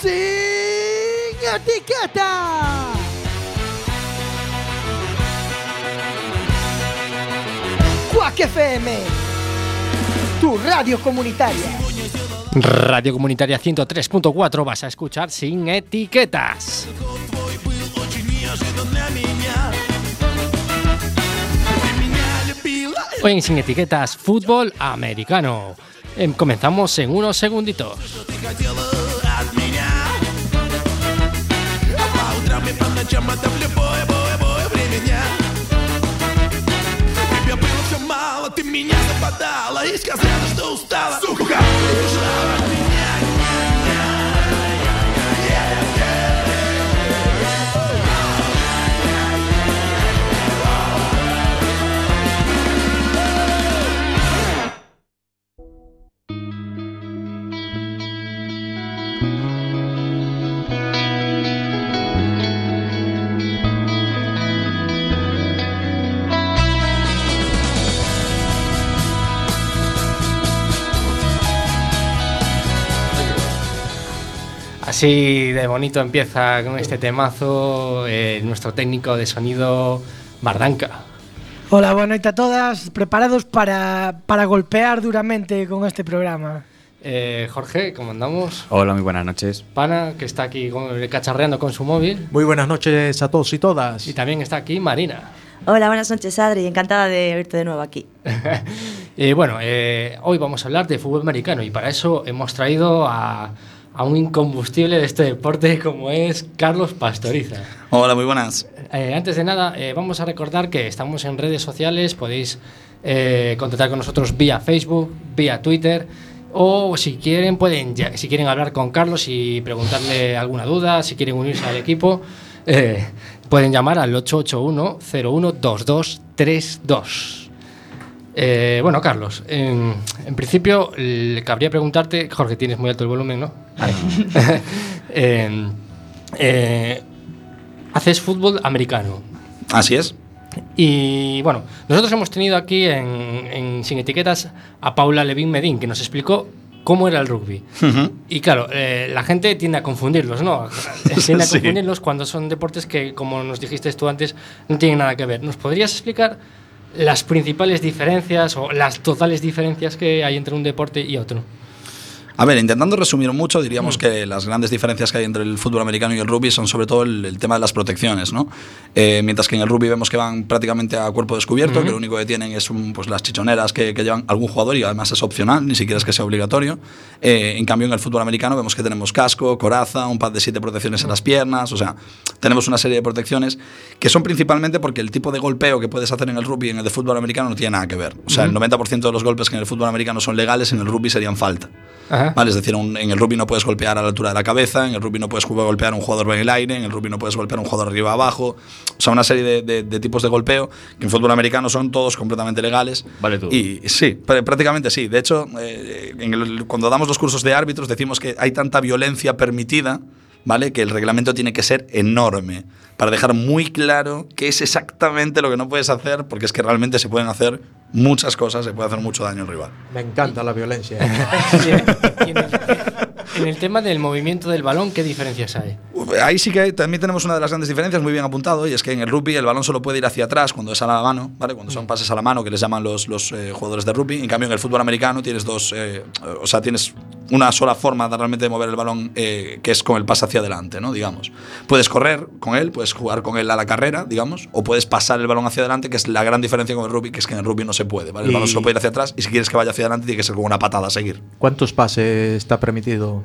sin etiqueta. Quack FM, tu radio comunitaria. Radio Comunitaria 103.4 vas a escuchar sin etiquetas. Hoy en Sin Etiquetas, fútbol americano. Em, comenzamos en unos segunditos. чем это в любое, бое, бое время. Дня Тебе было все мало, ты меня западала И сказала, что устала, сука, убежала Así de bonito empieza con este temazo eh, nuestro técnico de sonido Bardanca. Hola, boa noite a todas. Preparados para, para golpear duramente con este programa. Eh, Jorge, ¿cómo andamos? Hola, muy buenas noches. Pana, que está aquí cacharreando con su móvil. Muy buenas noches a todos y todas. Y también está aquí Marina. Hola, buenas noches, Adri. Encantada de verte de nuevo aquí. Y bueno, eh, hoy vamos a hablar de fútbol americano y para eso hemos traído a, a un incombustible de este deporte como es Carlos Pastoriza. Hola, muy buenas. Eh, antes de nada, eh, vamos a recordar que estamos en redes sociales, podéis eh, contactar con nosotros vía Facebook, vía Twitter o si quieren pueden si quieren hablar con Carlos y preguntarle alguna duda, si quieren unirse al equipo, pueden llamar al 881 012232. Eh, bueno, Carlos, en, en principio le cabría preguntarte, Jorge, tienes muy alto el volumen, ¿no? Eh, eh, haces fútbol americano. Así es. Y bueno, nosotros hemos tenido aquí en, en Sin Etiquetas a Paula Levin Medín, que nos explicó cómo era el rugby. Y claro, eh, la gente tiende a confundirlos, ¿no? Tiende a Sí. confundirlos cuando son deportes que, como nos dijiste tú antes, no tienen nada que ver. ¿Nos podrías explicar las principales diferencias o las totales diferencias que hay entre un deporte y otro? A ver, intentando resumir mucho, diríamos que las grandes diferencias que hay entre el fútbol americano y el rugby son sobre todo el, el tema de las protecciones, ¿no? Eh, mientras que en el rugby vemos que van prácticamente a cuerpo descubierto, que lo único que tienen es un, pues, las chichoneras que, que llevan algún jugador y además es opcional, ni siquiera es que sea obligatorio. Eh, en cambio, en el fútbol americano vemos que tenemos casco, coraza, un par de siete protecciones en las piernas, o sea, tenemos una serie de protecciones que son principalmente porque el tipo de golpeo que puedes hacer en el rugby y en el de fútbol americano no tiene nada que ver. O sea, el 90% de los golpes que en el fútbol americano son legales, en el rugby serían falta. Ajá. ¿Vale? Es decir, un- en el rugby no puedes golpear a la altura de la cabeza, en el rugby no puedes golpear a un jugador en el aire, en el rugby no puedes golpear a un jugador arriba abajo. O sea, una serie de, de- de tipos de golpeo que en fútbol americano son todos completamente legales. Vale tú. Y sí, pr- prácticamente sí. De hecho, eh, en el- cuando damos los cursos de árbitros decimos que hay tanta violencia permitida. ¿Vale? Que el reglamento tiene que ser enorme para dejar muy claro qué es exactamente lo que no puedes hacer, porque es que realmente se pueden hacer muchas cosas, se puede hacer mucho daño al rival. Me encanta la violencia. Y en, y en el, tema del movimiento del balón, ¿qué diferencias hay? Ahí sí que hay- también tenemos una de las grandes diferencias, muy bien apuntado, y es que en el rugby el balón solo puede ir hacia atrás cuando es a la mano, ¿vale? Cuando son pases a la mano, que les llaman los, los eh, jugadores de rugby. En cambio, en el fútbol americano tienes dos, eh, o sea, tienes una sola forma de realmente de mover el balón, eh, que es con el pase hacia adelante, ¿no? Digamos. Puedes correr con él, puedes jugar con él a la carrera, digamos, o puedes pasar el balón hacia adelante, que es la gran diferencia con el rugby, que es que en el rugby no se puede, ¿vale? El balón solo puede ir hacia atrás, y si quieres que vaya hacia adelante, tiene que ser con una patada a seguir. ¿Cuántos pases está permitido?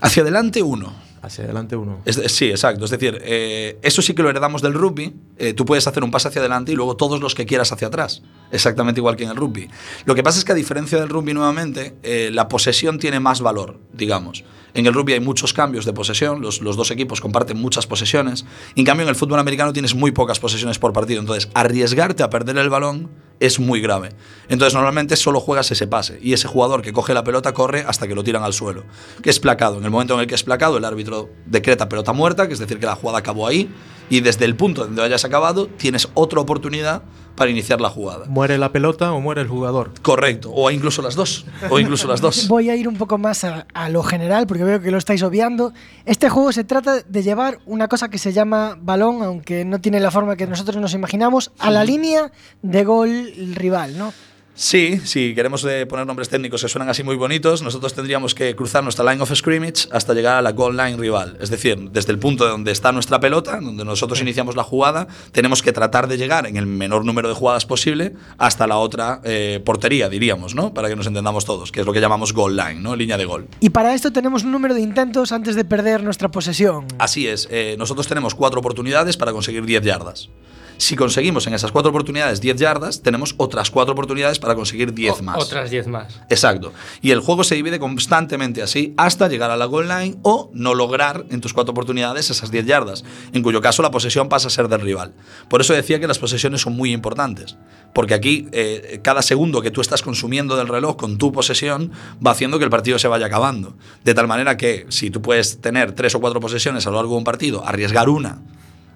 Hacia adelante, uno. Hacia adelante uno. Es sí, exacto. Es decir, eh, eso sí que lo heredamos del rugby. Eh, tú puedes hacer un pase hacia adelante y luego todos los que quieras hacia atrás. Exactamente igual que en el rugby. Lo que pasa es que a diferencia del rugby nuevamente, eh, la posesión tiene más valor, digamos. En el rugby hay muchos cambios de posesión, los, los dos equipos comparten muchas posesiones. En cambio, en el fútbol americano tienes muy pocas posesiones por partido. Entonces, arriesgarte a perder el balón es muy grave. Entonces, normalmente solo juegas ese pase y ese jugador que coge la pelota corre hasta que lo tiran al suelo, que es placado. En el momento en el que es placado, el árbitro decreta pelota muerta, que es decir, que la jugada acabó ahí Y desde el punto donde hayas acabado, tienes otra oportunidad para iniciar la jugada. ¿Muere la pelota o muere el jugador? Correcto. O incluso las dos. O incluso las dos. Voy a ir un poco más a, a lo general porque veo que lo estáis obviando. Este juego se trata de llevar una cosa que se llama balón, aunque no tiene la forma que nosotros nos imaginamos, a la línea de gol rival, ¿no? Sí, si queremos eh, poner nombres técnicos que suenan así muy bonitos, nosotros tendríamos que cruzar nuestra line of scrimmage hasta llegar a la goal line rival. Es decir, desde el punto de donde está nuestra pelota, donde nosotros iniciamos la jugada, tenemos que tratar de llegar en el menor número de jugadas posible hasta la otra eh, portería, diríamos, ¿no? Para que nos entendamos todos, que es lo que llamamos goal line, ¿no? Línea de gol. Y para esto tenemos un número de intentos antes de perder nuestra posesión. Así es, eh, nosotros tenemos cuatro oportunidades para conseguir 10 yardas. Si conseguimos en esas cuatro oportunidades 10 yardas, tenemos otras cuatro oportunidades para conseguir 10 O- más. Otras 10 más. Exacto. Y el juego se divide constantemente así hasta llegar a la goal line o no lograr en tus cuatro oportunidades esas 10 yardas, en cuyo caso la posesión pasa a ser del rival. Por eso decía que las posesiones son muy importantes, porque aquí eh, cada segundo que tú estás consumiendo del reloj con tu posesión va haciendo que el partido se vaya acabando. De tal manera que si tú puedes tener tres o cuatro posesiones a lo largo de un partido, arriesgar una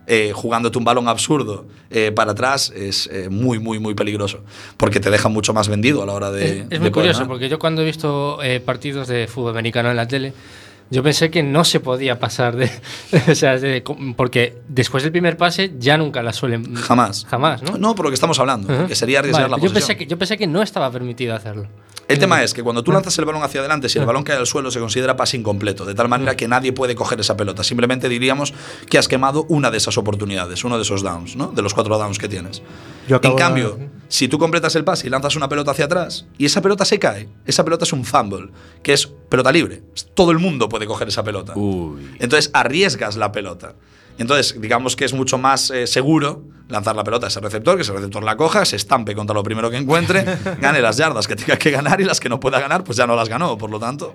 eh, jugándote un balón absurdo eh, para atrás es eh, muy, muy, muy peligroso. Porque te deja mucho más vendido a la hora de. es, es muy curioso ganar. porque yo cuando he visto eh, partidos de fútbol americano en la tele, yo pensé que no se podía pasar de. o sea, de- porque después del primer pase ya nunca la suelen. Jamás. Jamás, ¿no? No, por lo que estamos hablando, Ajá. que sería arriesgar Vale, la yo posesión. pensé, que, yo pensé que no estaba permitido hacerlo. El tema es que cuando tú lanzas el balón hacia adelante, si el balón cae al suelo, se considera pase incompleto, de tal manera que nadie puede coger esa pelota. Simplemente diríamos que has quemado una de esas oportunidades, uno de esos downs, ¿no? De los cuatro downs que tienes. En de- cambio, si tú completas el pase y lanzas una pelota hacia atrás y esa pelota se cae, esa pelota es un fumble, que es pelota libre. Todo el mundo puede coger esa pelota. Entonces arriesgas la pelota. Entonces, digamos que es mucho más eh, seguro lanzar la pelota a ese receptor, que ese receptor la coja, se estampe contra lo primero que encuentre, gane las yardas que tenga que ganar y las que no pueda ganar, pues ya no las ganó. Por lo tanto,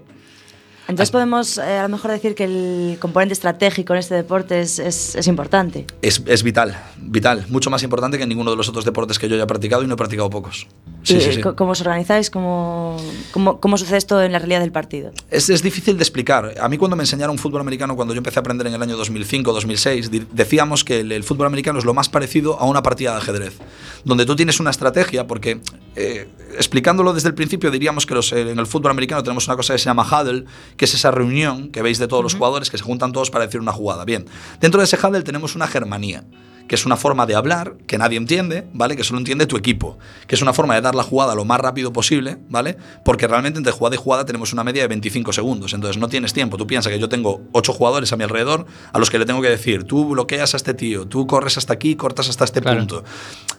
Entonces podemos eh, a lo mejor decir que el componente estratégico en este deporte es, es- es importante. es, es vital, vital. Mucho más importante que en ninguno de los otros deportes que yo haya practicado y no he practicado pocos. Sí, ¿Y sí, sí. ¿Cómo os organizáis? ¿Cómo, cómo, cómo sucede esto en la realidad del partido? Es, es difícil de explicar. A mí cuando me enseñaron fútbol americano, cuando yo empecé a aprender en el año 2005-2006, di- decíamos que el, el fútbol americano es lo más parecido a una partida de ajedrez, donde tú tienes una estrategia, porque eh, explicándolo desde el principio diríamos que los, eh, en el fútbol americano tenemos una cosa que se llama huddle, que es esa reunión que veis de todos los jugadores que se juntan todos para decir una jugada. Bien, dentro de ese huddle tenemos una germanía que es una forma de hablar que nadie entiende, ¿vale? Que solo entiende tu equipo, que es una forma de dar la jugada lo más rápido posible, ¿vale? Porque realmente entre jugada y jugada tenemos una media de 25 segundos, entonces no tienes tiempo. Tú piensas que yo tengo 8 jugadores a mi alrededor a los que le tengo que decir, tú bloqueas a este tío, tú corres hasta aquí, cortas hasta este Claro. punto.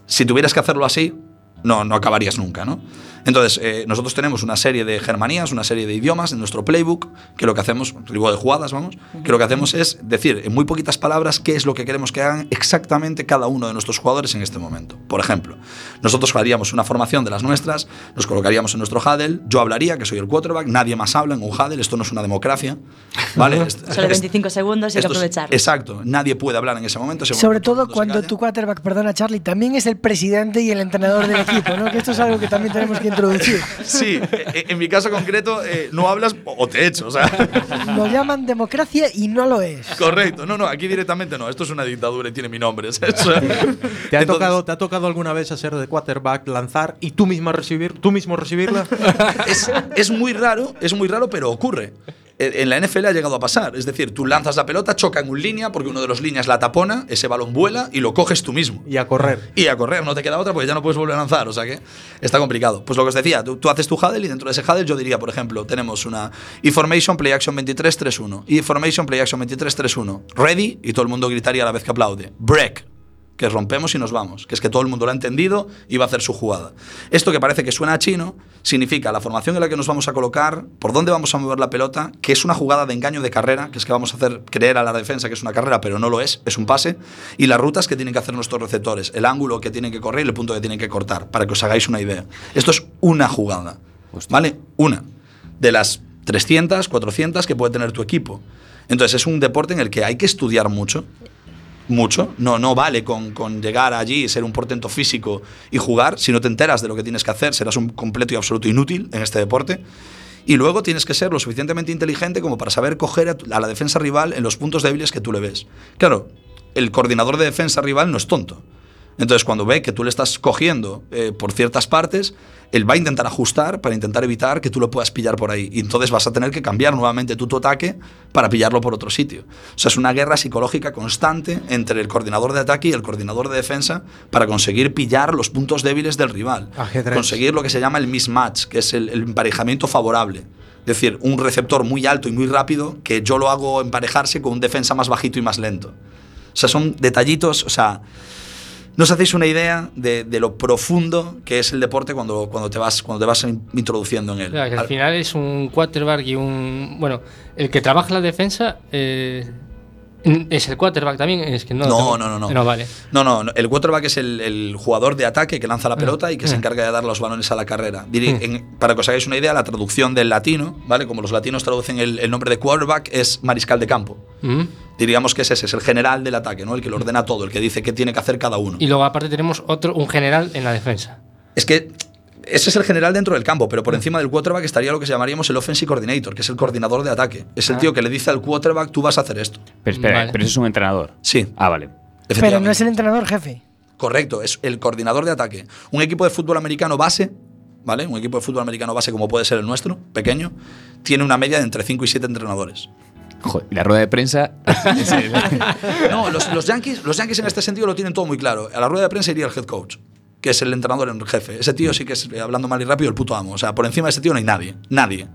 Si tuvieras que hacerlo así, no, no acabarías nunca, ¿no? Entonces, eh, nosotros tenemos una serie de germanías, una serie de idiomas en nuestro playbook, que lo que hacemos, digo de jugadas, vamos, que lo que hacemos es decir en muy poquitas palabras qué es lo que queremos que hagan exactamente cada uno de nuestros jugadores en este momento. Por ejemplo, nosotros haríamos una formación de las nuestras, nos colocaríamos en nuestro huddle, yo hablaría, que soy el quarterback, nadie más habla en un huddle, esto no es una democracia, ¿vale? Solo est- 25 segundos y hay que aprovecharlo. Exacto, nadie puede hablar en ese momento. ese Sobre momento todo cuando tu quarterback, perdona Charlie, también es el presidente y el entrenador del equipo, ¿no? Que esto es algo que también tenemos que introducir. Sí, e- en mi caso concreto eh, no hablas o te echo, o sea. Lo llaman democracia y no lo es. Correcto, no, no, aquí directamente no, esto es una dictadura y tiene mi nombre. ¿sabes? ¿Te ha, Entonces- tocado, ¿Te ha tocado alguna vez hacer de quarterback, lanzar y tú misma recibir, tú mismo recibirla? es, es muy raro, es muy raro, pero ocurre. En la NFL ha llegado a pasar. Es decir, tú lanzas la pelota, choca en un línea, porque uno de los líneas la tapona, ese balón vuela y lo coges tú mismo. y a correr. Y a correr, no te queda otra porque ya no puedes volver a lanzar, o sea que está complicado. Pues lo que os decía, tú, tú haces tu huddle y dentro de ese huddle yo diría, por ejemplo, tenemos una information play action 23-3-1, information play action 23-3-1, ready y todo el mundo gritaría a la vez que aplaude, break, que rompemos y nos vamos, que es que todo el mundo lo ha entendido y va a hacer su jugada. Esto que parece que suena a chino significa la formación en la que nos vamos a colocar, por dónde vamos a mover la pelota, que es una jugada de engaño de carrera, que es que vamos a hacer creer a la defensa que es una carrera, pero no lo es, es un pase, y las rutas que tienen que hacer nuestros receptores, el ángulo que tienen que correr y el punto que tienen que cortar, para que os hagáis una idea. Esto es una jugada, ¿vale? Una de las 300, 400 que puede tener tu equipo. Entonces es un deporte en el que hay que estudiar mucho, mucho. No, no vale con, con llegar allí, ser un portento físico y jugar. Si no te enteras de lo que tienes que hacer, serás un completo y absoluto inútil en este deporte. Y luego tienes que ser lo suficientemente inteligente como para saber coger a la defensa rival en los puntos débiles que tú le ves. Claro, el coordinador de defensa rival no es tonto. Entonces, cuando ve que tú le estás cogiendo eh, por ciertas partes, él va a intentar ajustar para intentar evitar que tú lo puedas pillar por ahí. Y entonces vas a tener que cambiar nuevamente tú tu ataque para pillarlo por otro sitio. O sea, es una guerra psicológica constante entre el coordinador de ataque y el coordinador de defensa para conseguir pillar los puntos débiles del rival. Ajedrez. Conseguir lo que se llama el mismatch, que es el, el emparejamiento favorable. Es decir, un receptor muy alto y muy rápido que yo lo hago emparejarse con un defensa más bajito y más lento. O sea, son detallitos, o sea, no os hacéis una idea de, de lo profundo que es el deporte cuando, cuando, te, vas, cuando te vas in- introduciendo en él. Claro, que al Al- final es un quarterback y un. Bueno, el que trabaja la defensa eh, es el quarterback también. Es que no, No, no, no, no. No, vale. No, no, el quarterback es el, el jugador de ataque que lanza la pelota y que se Mm. encarga de dar los balones a la carrera. Mm. en- para que os hagáis una idea, la traducción del latino, ¿vale? Como los latinos traducen el, el nombre de quarterback, es mariscal de campo. Mm. Diríamos que es ese, es el general del ataque, ¿no? El que lo ordena todo, el que dice qué tiene que hacer cada uno. Y luego, aparte, tenemos otro, un general en la defensa. Es que ese es el general dentro del campo, pero por encima del quarterback estaría lo que llamaríamos el offensive coordinator, que es el coordinador de ataque. Es el Ah. tío que le dice al quarterback, tú vas a hacer esto. Pero espera, Vale. pero eso es un entrenador. Sí, Ah, vale. Pero no es el entrenador jefe. Correcto, es el coordinador de ataque. Un equipo de fútbol americano base, ¿vale? Un equipo de fútbol americano base como puede ser el nuestro, pequeño, tiene una media de entre 5 y 7 entrenadores. Joder, y la rueda de prensa. No, los, los Yankees, los Yankees en este sentido lo tienen todo muy claro. A la rueda de prensa iría el head coach, que es el entrenador en jefe. Ese tío sí que es, eh, hablando mal y rápido, el puto amo. O sea, por encima de ese tío no hay nadie. Nadie.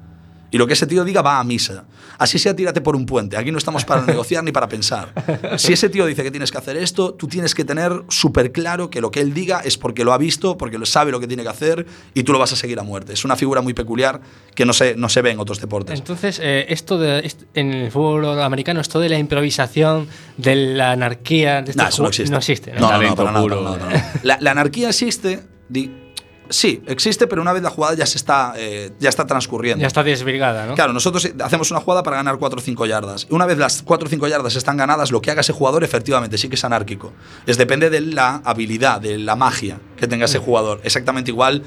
Y lo que ese tío diga va a misa. Así sea, tírate por un puente. Aquí no estamos para negociar ni para pensar. Si ese tío dice que tienes que hacer esto, tú tienes que tener súper claro que lo que él diga es porque lo ha visto, porque lo sabe lo que tiene que hacer y tú lo vas a seguir a muerte. Es una figura muy peculiar que no se, no se ve en otros deportes. Entonces, eh, esto de en el fútbol americano, esto de la improvisación, de la anarquía, de este No, eso no existe. No existe. ¿no? No, no, para nada, para nada, para nada. La, la anarquía existe. di- sí, existe, pero una vez la jugada ya se está, eh, ya está transcurriendo. Ya está desbrigada, ¿no? Claro, nosotros eh, hacemos una jugada para ganar 4 o 5 yardas. Una vez las 4 o 5 yardas están ganadas, lo que haga ese jugador efectivamente sí que es anárquico. Es depende de la habilidad, de la magia que tenga ese jugador. Exactamente igual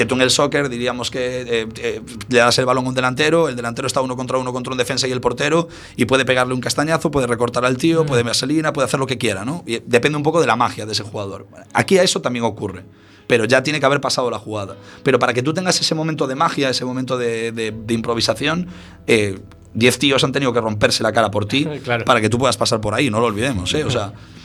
que tú en el soccer diríamos que eh, eh, le das el balón a un delantero, el delantero está uno contra uno contra un defensa y el portero y puede pegarle un castañazo, puede recortar al tío, puede vaselina, puede hacer lo que quiera, ¿no? Y depende un poco de la magia de ese jugador. Aquí a eso también ocurre pero ya tiene que haber pasado la jugada. Pero para que tú tengas ese momento de magia, ese momento de, de- de improvisación, eh, 10 tíos han tenido que romperse la cara por ti Claro. para que tú puedas pasar por ahí, no lo olvidemos. ¿eh? O sea,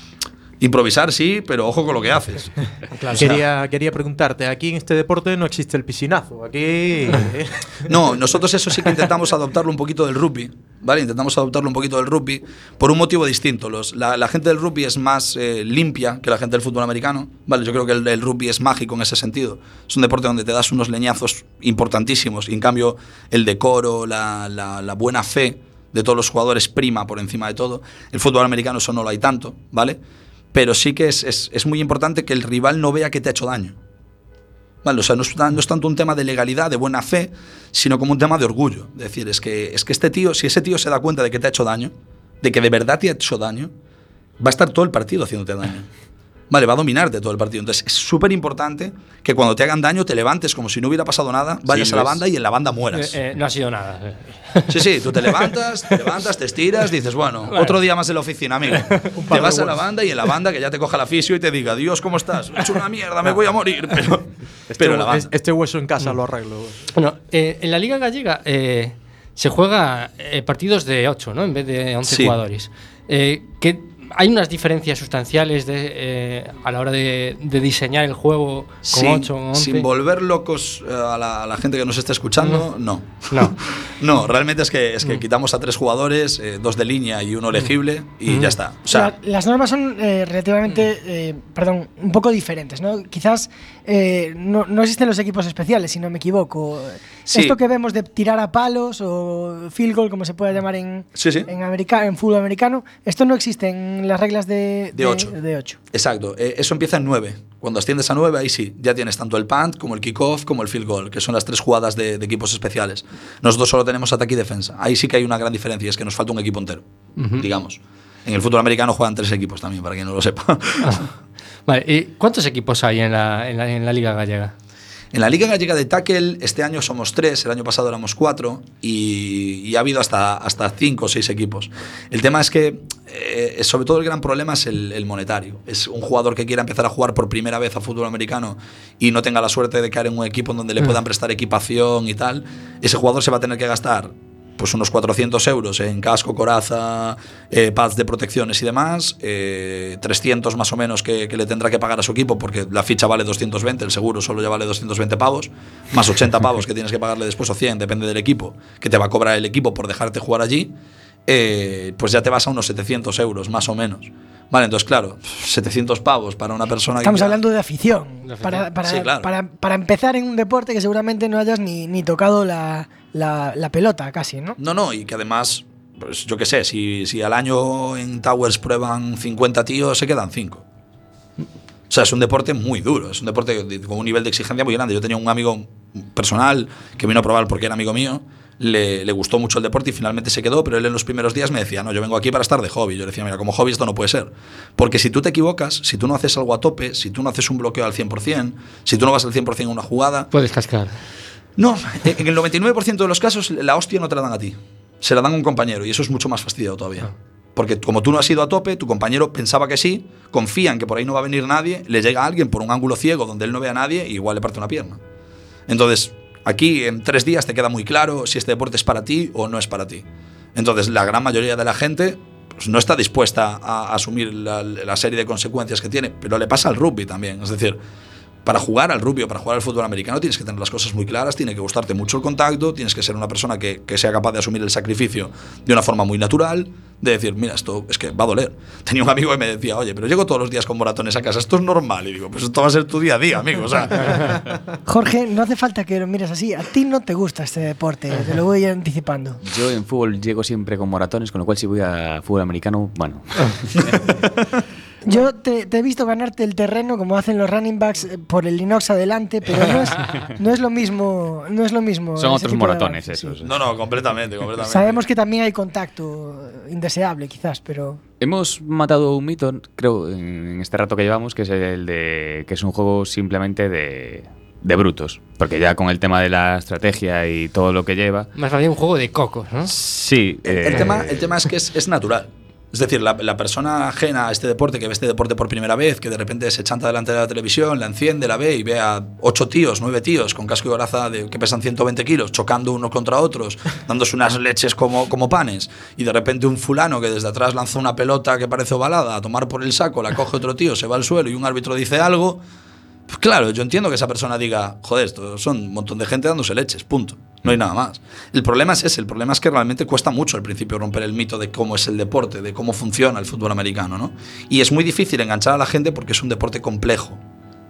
improvisar sí, pero ojo con lo que haces. Claro. Quería, quería preguntarte, aquí en este deporte no existe el piscinazo. Aquí. No, nosotros eso sí que intentamos adoptarlo un poquito del rugby, ¿vale? Intentamos adoptarlo un poquito del rugby por un motivo distinto. Los, la, la gente del rugby es más eh, limpia que la gente del fútbol americano, ¿vale? Yo creo que el, el rugby es mágico en ese sentido. Es un deporte donde te das unos leñazos importantísimos y en cambio el decoro, la, la- la buena fe de todos los jugadores prima por encima de todo. El fútbol americano eso no lo hay tanto, ¿vale? Pero sí que es, es- es muy importante que el rival no vea que te ha hecho daño. Vale, o sea, no es, no es tanto un tema de legalidad, de buena fe, sino como un tema de orgullo. Es decir, es que, es que este tío, si ese tío se da cuenta de que te ha hecho daño, de que de verdad te ha hecho daño, va a estar todo el partido haciéndote daño. Vale, va a dominarte todo el partido. Entonces es súper importante que cuando te hagan daño te levantes como si no hubiera pasado nada, vayas a la es. banda y en la banda Eh, mueras. eh, no ha sido nada. eh. Sí, sí, tú te levantas, te levantas, te estiras, dices, bueno, Bueno. otro día más en la oficina, amigo. Te vas a la banda y en la banda que ya te coja la fisio y te diga, Dios, ¿cómo estás? He hecho una mierda, me voy a morir. Pero, Este, pero la banda. este hueso en casa lo arreglo. Bueno, eh, en la Liga Gallega eh, se juega eh, partidos de 8, ¿no? En vez de 11 Sí. jugadores. Eh, que hay unas diferencias sustanciales de, eh, a la hora de, de diseñar el juego con sin, 8 o 11. sin volver locos eh, a la, a la gente que nos esté escuchando, no. No. No, realmente es que, es Mm. que quitamos a tres jugadores, eh, dos de línea y uno elegible, y ya está. O sea, La- las normas son eh, relativamente, eh, perdón, un poco diferentes, ¿no? Quizás eh, no, no existen los equipos especiales, si no me equivoco. Sí. Esto que vemos de tirar a palos o field goal, como se pueda llamar en, Sí, sí. en, america- en fútbol americano, esto no existe en las reglas de, De ocho. de ocho. Exacto, eh, eso empieza en 9. Cuando asciendes a 9, ahí sí, ya tienes tanto el punt como el kickoff como el field goal, que son las tres jugadas de, de equipos especiales. Nosotros solo tenemos ataque y defensa. Ahí sí que hay una gran diferencia, es que nos falta un equipo entero, digamos. En el fútbol americano juegan tres equipos también, para quien no lo sepa. Vale, ¿y cuántos equipos hay en la, en la, en la Liga Gallega? En la Liga Gallega de Tackle este año somos tres, el año pasado éramos cuatro y, y ha habido hasta, hasta cinco o seis equipos. El tema es que, eh, sobre todo el gran problema es el, el monetario. Es un jugador que quiera empezar a jugar por primera vez a fútbol americano y no tenga la suerte de caer en un equipo en donde le puedan prestar equipación y tal. Ese jugador se va a tener que gastar pues unos 400 euros en casco, coraza, eh, pads de protecciones y demás, eh, 300 más o menos que, que le tendrá que pagar a su equipo porque la ficha vale 220, el seguro solo ya vale 220 pavos, más 80 pavos que tienes que pagarle después o 100, depende del equipo, que te va a cobrar el equipo por dejarte jugar allí, eh, pues ya te vas a unos 700 euros más o menos. Vale, entonces claro, 700 pavos para una persona Estamos que... hablando de afición. De afición. Para, para- Sí, claro. para- para empezar en un deporte que seguramente no hayas ni, ni tocado la, la- la pelota casi, ¿no? No, no, y que además, pues yo qué sé, si, si al año en Towers prueban 50 tíos, se quedan 5. O sea, es un deporte muy duro, es un deporte de- con un nivel de exigencia muy grande. Yo tenía un amigo personal que vino a probar porque era amigo mío, le, le gustó mucho el deporte y finalmente se quedó, pero él en los primeros días me decía, no, yo vengo aquí para estar de hobby. Yo le decía, mira, como hobby esto no puede ser. Porque si tú te equivocas, si tú no haces algo a tope, si tú no haces un bloqueo al 100%, si tú no vas al 100% en una jugada, Puedes cascar. No, en el 99% de los casos la hostia no te la dan a ti. Se la dan a un compañero y eso es mucho más fastidiado todavía. Porque como tú no has ido a tope, tu compañero pensaba que sí, confía en que por ahí no va a venir nadie, le llega alguien por un ángulo ciego donde él no ve a nadie y igual le parte una pierna. Entonces, aquí en tres días te queda muy claro si este deporte es para ti o no es para ti. Entonces, la gran mayoría de la gente pues, no está dispuesta a asumir la, la serie de consecuencias que tiene, pero le pasa al rugby también. Es decir, para jugar al rugby o para jugar al fútbol americano tienes que tener las cosas muy claras, tiene que gustarte mucho el contacto, tienes que ser una persona que, que sea capaz de asumir el sacrificio de una forma muy natural, de decir, mira, esto es que va a doler. Tenía un amigo que me decía, oye, pero llego todos los días con moratones a casa, esto es normal. Y digo, pues esto va a ser tu día a día, amigo. O sea, Jorge, no hace falta que lo mires así. A ti no te gusta este deporte, te lo voy anticipando. Yo en fútbol llego siempre con moratones, con lo cual si voy a fútbol americano, bueno. Yo te, te he visto ganarte el terreno como hacen los running backs eh, por el inox adelante, pero no es, no es lo mismo. No es lo mismo Son otros moratones sí. esos. no, no, completamente, completamente. Sabemos que también hay contacto indeseable, quizás, pero. Hemos matado un mito, creo, en este rato que llevamos, que es el de que es un juego simplemente de, de brutos. Porque ya con el tema de la estrategia y todo lo que lleva. Más bien un juego de cocos, ¿no? Sí. El, el eh, tema, el tema es que es, es natural. Es decir, la, la persona ajena a este deporte, que ve este deporte por primera vez, que de repente se chanta delante de la televisión, la enciende, la ve y ve a ocho tíos, nueve tíos con casco y coraza de, que pesan 120 kilos, chocando unos contra otros, dándose unas leches como, como panes, y de repente un fulano que desde atrás lanza una pelota que parece ovalada a tomar por el saco, la coge otro tío, se va al suelo y un árbitro dice algo. Pues claro, yo entiendo que esa persona diga, joder, esto son un montón de gente dándose leches, punto. No hay nada más. El problema es ese, el problema es que realmente cuesta mucho al principio romper el mito de cómo es el deporte, de cómo funciona el fútbol americano, ¿no? Y es muy difícil enganchar a la gente porque es un deporte complejo.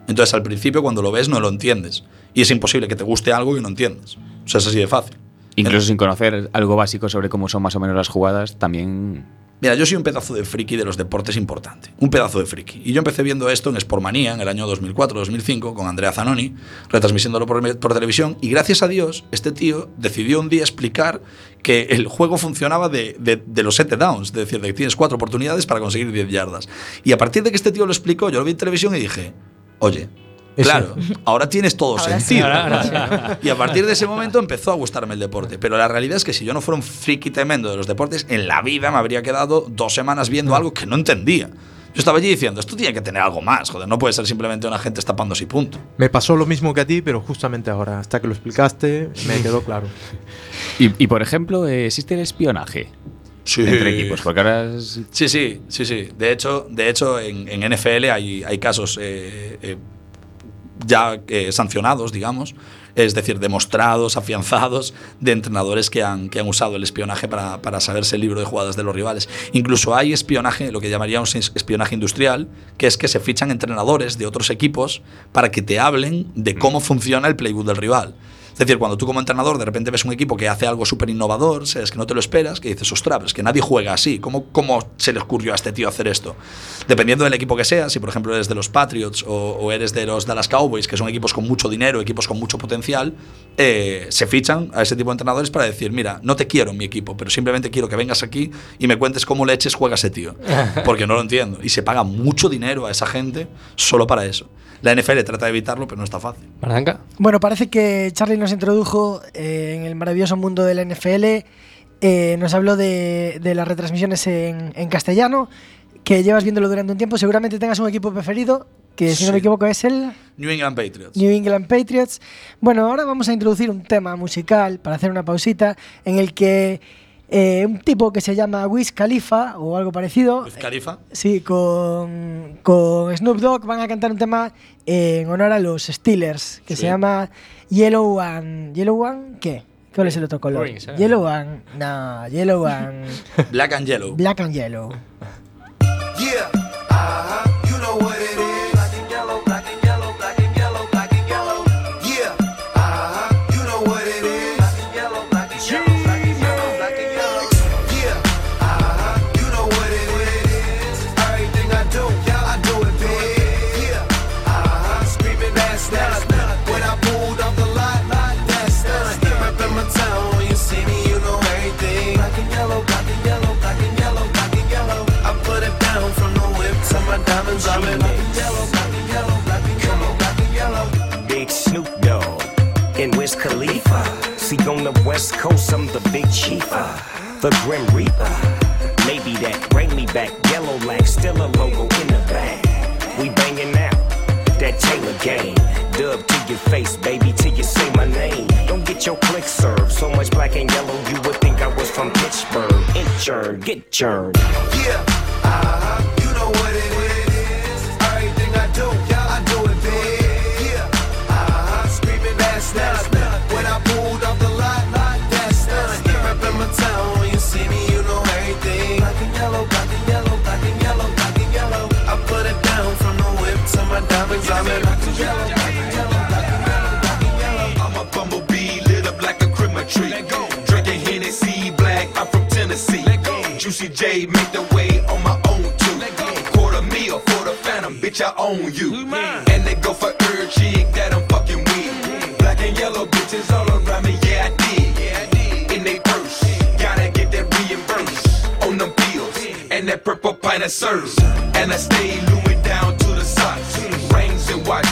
Entonces al principio cuando lo ves no lo entiendes. Y es imposible que te guste algo que no entiendes. O sea, es así de fácil. Incluso sin conocer algo básico sobre cómo son más o menos las jugadas, también Mira, yo soy un pedazo de friki de los deportes importante. Un pedazo de friki. Y yo empecé viendo esto en Sportmanía en el año 2004-2005 con Andrea Zanoni, retransmitiéndolo por, televisión. Y gracias a Dios, este tío decidió un día explicar que el juego funcionaba de, los 7 downs. Es decir, de que tienes cuatro oportunidades para conseguir 10 yardas. Y a partir de que este tío lo explicó, yo lo vi en televisión y dije, oye. Claro, ahora tienes todo Ahora sí. sentido. Ahora- ahora sí, Y a partir de ese momento empezó a gustarme el deporte. Pero la realidad es que si yo no fuera un friki tremendo de los deportes, en la vida me habría quedado dos semanas viendo algo que no entendía. Yo estaba allí diciendo, esto tiene que tener algo más, joder, no puede ser simplemente una gente estándose y punto. Me pasó lo mismo que a ti, pero justamente ahora, hasta que lo explicaste, me quedó claro. Y, y, por ejemplo, eh, existe el espionaje entre equipos, porque ahora es- Sí, sí, sí, sí. De hecho, de hecho en, en NFL hay, hay casos eh, eh, ya eh, sancionados, digamos, es decir, demostrados, afianzados, de entrenadores que han, que han usado el espionaje para, para saberse el libro de jugadas de los rivales. Incluso hay espionaje, lo que llamaríamos es- espionaje industrial, que es que se fichan entrenadores de otros equipos para que te hablen de cómo funciona el playbook del rival. Es decir, cuando tú como entrenador de repente ves un equipo que hace algo súper innovador, sabes que no te lo esperas, que dices, ostras, es que nadie juega así, ¿Cómo, ¿cómo se le ocurrió a este tío hacer esto? Dependiendo del equipo que seas, si por ejemplo eres de los Patriots o, o eres de los Dallas Cowboys, que son equipos con mucho dinero, equipos con mucho potencial, eh, se fichan a ese tipo de entrenadores para decir, mira, no te quiero en mi equipo, pero simplemente quiero que vengas aquí y me cuentes cómo leches juega ese tío, porque no lo entiendo. Y se paga mucho dinero a esa gente solo para eso. La NFL trata de evitarlo, pero no está fácil. Barranca. Bueno, parece que Charlie nos introdujo eh, en el maravilloso mundo de la NFL. eh, nos habló de, de las retransmisiones en, en castellano, que llevas viéndolo durante un tiempo. Seguramente tengas un equipo preferido, que si no me equivoco es el New England Patriots. New England Patriots. Bueno, ahora vamos a introducir un tema musical para hacer una pausita en el que eh, un tipo que se llama Wiz Khalifa o algo parecido. Wiz Khalifa. Sí, con, con Snoop Dogg van a cantar un tema en honor a los Steelers que Sí. se llama Yellow One. ¿Yellow One? ¿Qué? ¿Cuál es el otro color? Orange, ¿eh? Yellow One. No, Yellow One. Black and Yellow. Black and Yellow. West Coast, I'm the big chief, uh, the Grim Reaper. Maybe that bring me back. Yellow lag, still a logo in the bag. We banging out that Taylor game. Dub to your face, baby, till you say my name. Don't get your click served. So much black and yellow, you would think I was from Pittsburgh. Inchurn, get churned. Yeah, uh-huh. J make the way on my own too. Quarter meal for the phantom, bitch, I own you. And they go for her chick that I'm fucking with. Black and yellow bitches all around me, yeah, I did. In they purse, gotta get that reimbursed on them pills. And that purple pint of serves. And I stay looming down to the socks. Rings and watch,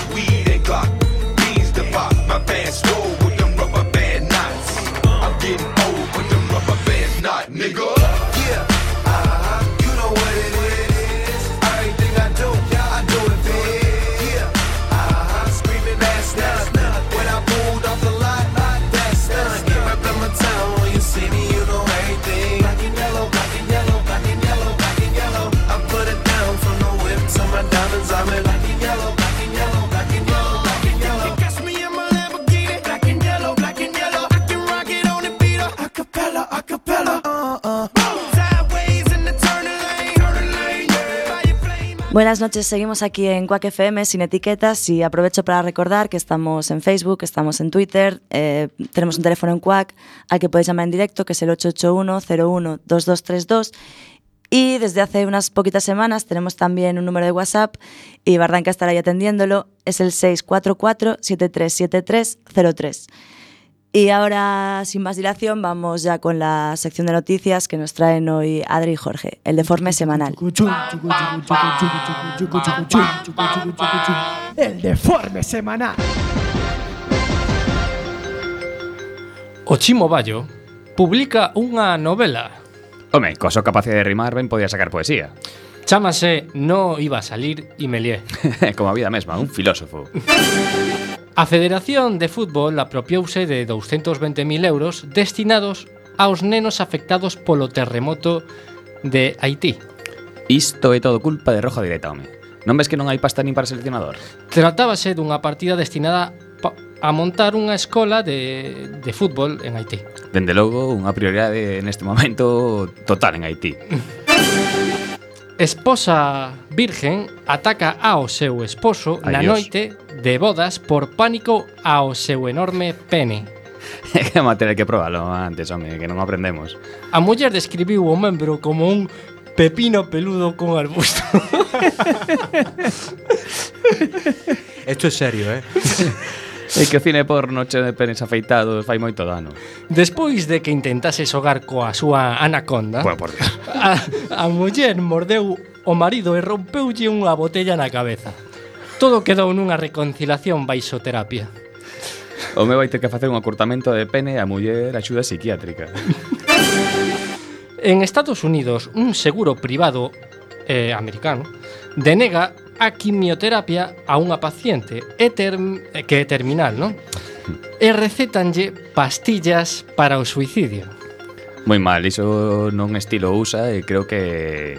Buenas noches, seguimos aquí en Quack FM sin etiquetas y aprovecho para recordar que estamos en Facebook, estamos en Twitter, eh, tenemos un teléfono en Quack al que podéis llamar en directo que es el 881-01-2232 y desde hace unas poquitas semanas tenemos también un número de WhatsApp y Barranca estará ahí atendiéndolo, es el 644-737303. Y ahora, sin más dilación, vamos ya con la sección de noticias que nos traen hoy Adri y Jorge, el deforme semanal. El deforme semanal. O Chimo Bayo publica unha novela. Home, coso capacidade de rimar ben podía sacar poesía. Chámase No iba a salir y me lié. Como a vida mesma, un filósofo. A Federación de Fútbol apropiouse de 220.000 euros destinados aos nenos afectados polo terremoto de Haití. Isto é todo culpa de Roja Directa, home. Non ves que non hai pasta nin para seleccionador? Tratábase dunha partida destinada a montar unha escola de, de fútbol en Haití. Dende logo, unha prioridade neste momento total en Haití. esposa virgen ataca ao seu esposo Adiós. na noite de bodas por pánico ao seu enorme pene. Vamos a tener que probalo antes, home, que non aprendemos. A muller describiu o membro como un pepino peludo con arbusto. Esto es serio, eh? É que o cine porno che de penes afeitados fai moito dano. Despois de que intentase xogar coa súa anaconda, bueno, por Dios. A, a muller mordeu o marido e rompeulle unha botella na cabeza. Todo quedou nunha reconciliación baixo terapia. O meu vai ter que facer un acortamento de pene a muller axuda psiquiátrica. En Estados Unidos, un seguro privado eh, americano denega a quimioterapia a unha paciente e term, eh, que é terminal, non? E recetanlle pastillas para o suicidio. Moi mal, iso non estilo usa e creo que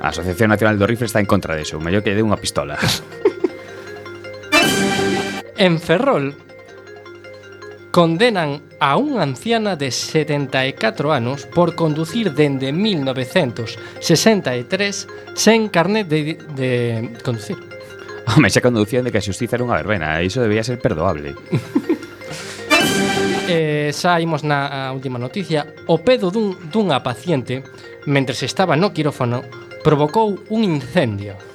a Asociación Nacional do Rifle está en contra deso, mellor que dé unha pistola. en Ferrol, condenan a unha anciana de 74 anos por conducir dende 1963 sen carnet de, de conducir. Home, xa conducían de que a xustiza era unha verbena, iso debía ser perdoable. eh, xa imos na última noticia. O pedo dun, dunha paciente, mentre se estaba no quirófano, provocou un incendio.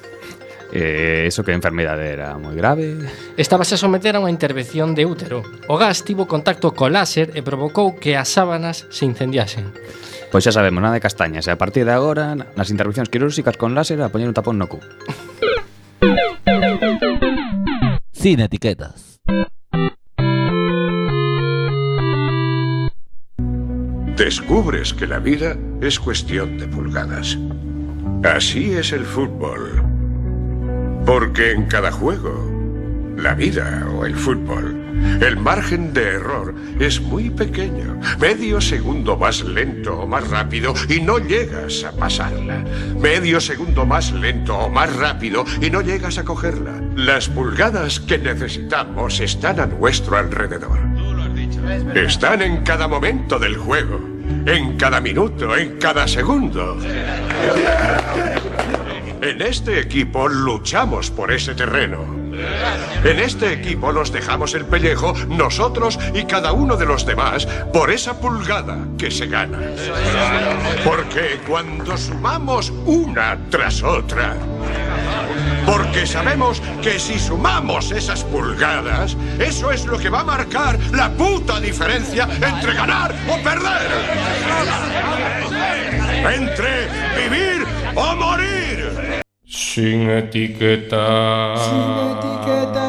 Eh, eso que a enfermedade era moi grave. Estábase a someter a unha intervención de útero O gas tivo contacto co láser E provocou que as sábanas se incendiasen Pois xa sabemos, nada de castañas. E a partir de agora, nas intervencións quirúrxicas con láser, a poñer un tapón no cu. Sin etiquetas. Descubres que la vida es cuestión de pulgadas. Así es el fútbol. Porque en cada juego, la vida o el fútbol, el margen de error es muy pequeño. Medio segundo más lento o más rápido y no llegas a pasarla. Medio segundo más lento o más rápido y no llegas a cogerla. Las pulgadas que necesitamos están a nuestro alrededor. Están en cada momento del juego, en cada minuto, en cada segundo. En este equipo luchamos por ese terreno. En este equipo nos dejamos el pellejo, nosotros y cada uno de los demás, por esa pulgada que se gana. Porque cuando sumamos una tras otra, porque sabemos que si sumamos esas pulgadas, eso es lo que va a marcar la puta diferencia entre ganar o perder. Entre vivir o morir. Sin etiqueta. Eh,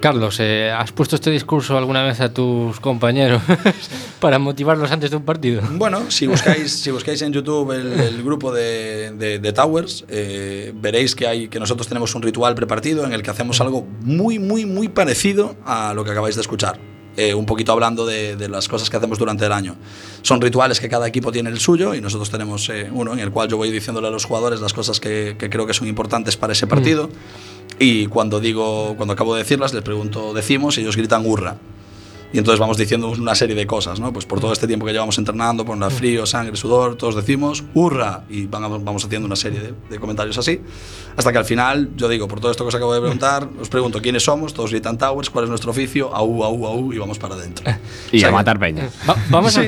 Carlos, eh, ¿has puesto este discurso alguna vez a tus compañeros para motivarlos antes de un partido? Bueno, si buscáis, si buscáis en YouTube el, grupo de, de- de Towers, eh, veréis que, hay, que nosotros tenemos un ritual prepartido en el que hacemos algo muy, muy, muy parecido a lo que acabáis de escuchar. Eh, un poquito hablando de, de las cosas que hacemos durante el año. Son rituales que cada equipo tiene el suyo y nosotros tenemos eh, uno en el cual yo voy diciéndole a los jugadores las cosas que, que creo que son importantes para ese partido. Y cuando digo, cuando acabo de decirlas, les pregunto, decimos, y ellos gritan hurra. Y entonces vamos diciendo una serie de cosas, ¿no? Pues por todo este tiempo que llevamos entrenando, por la frío, sangre, sudor, todos decimos hurra y vamos haciendo una serie de, de comentarios así. Hasta que al final, yo digo, por todo esto que os acabo de preguntar, os pregunto quiénes somos, todos gritan Towers, cuál es nuestro oficio, au, au, au, y vamos para adentro. Y O sea a matar peña. Va- vamos, a,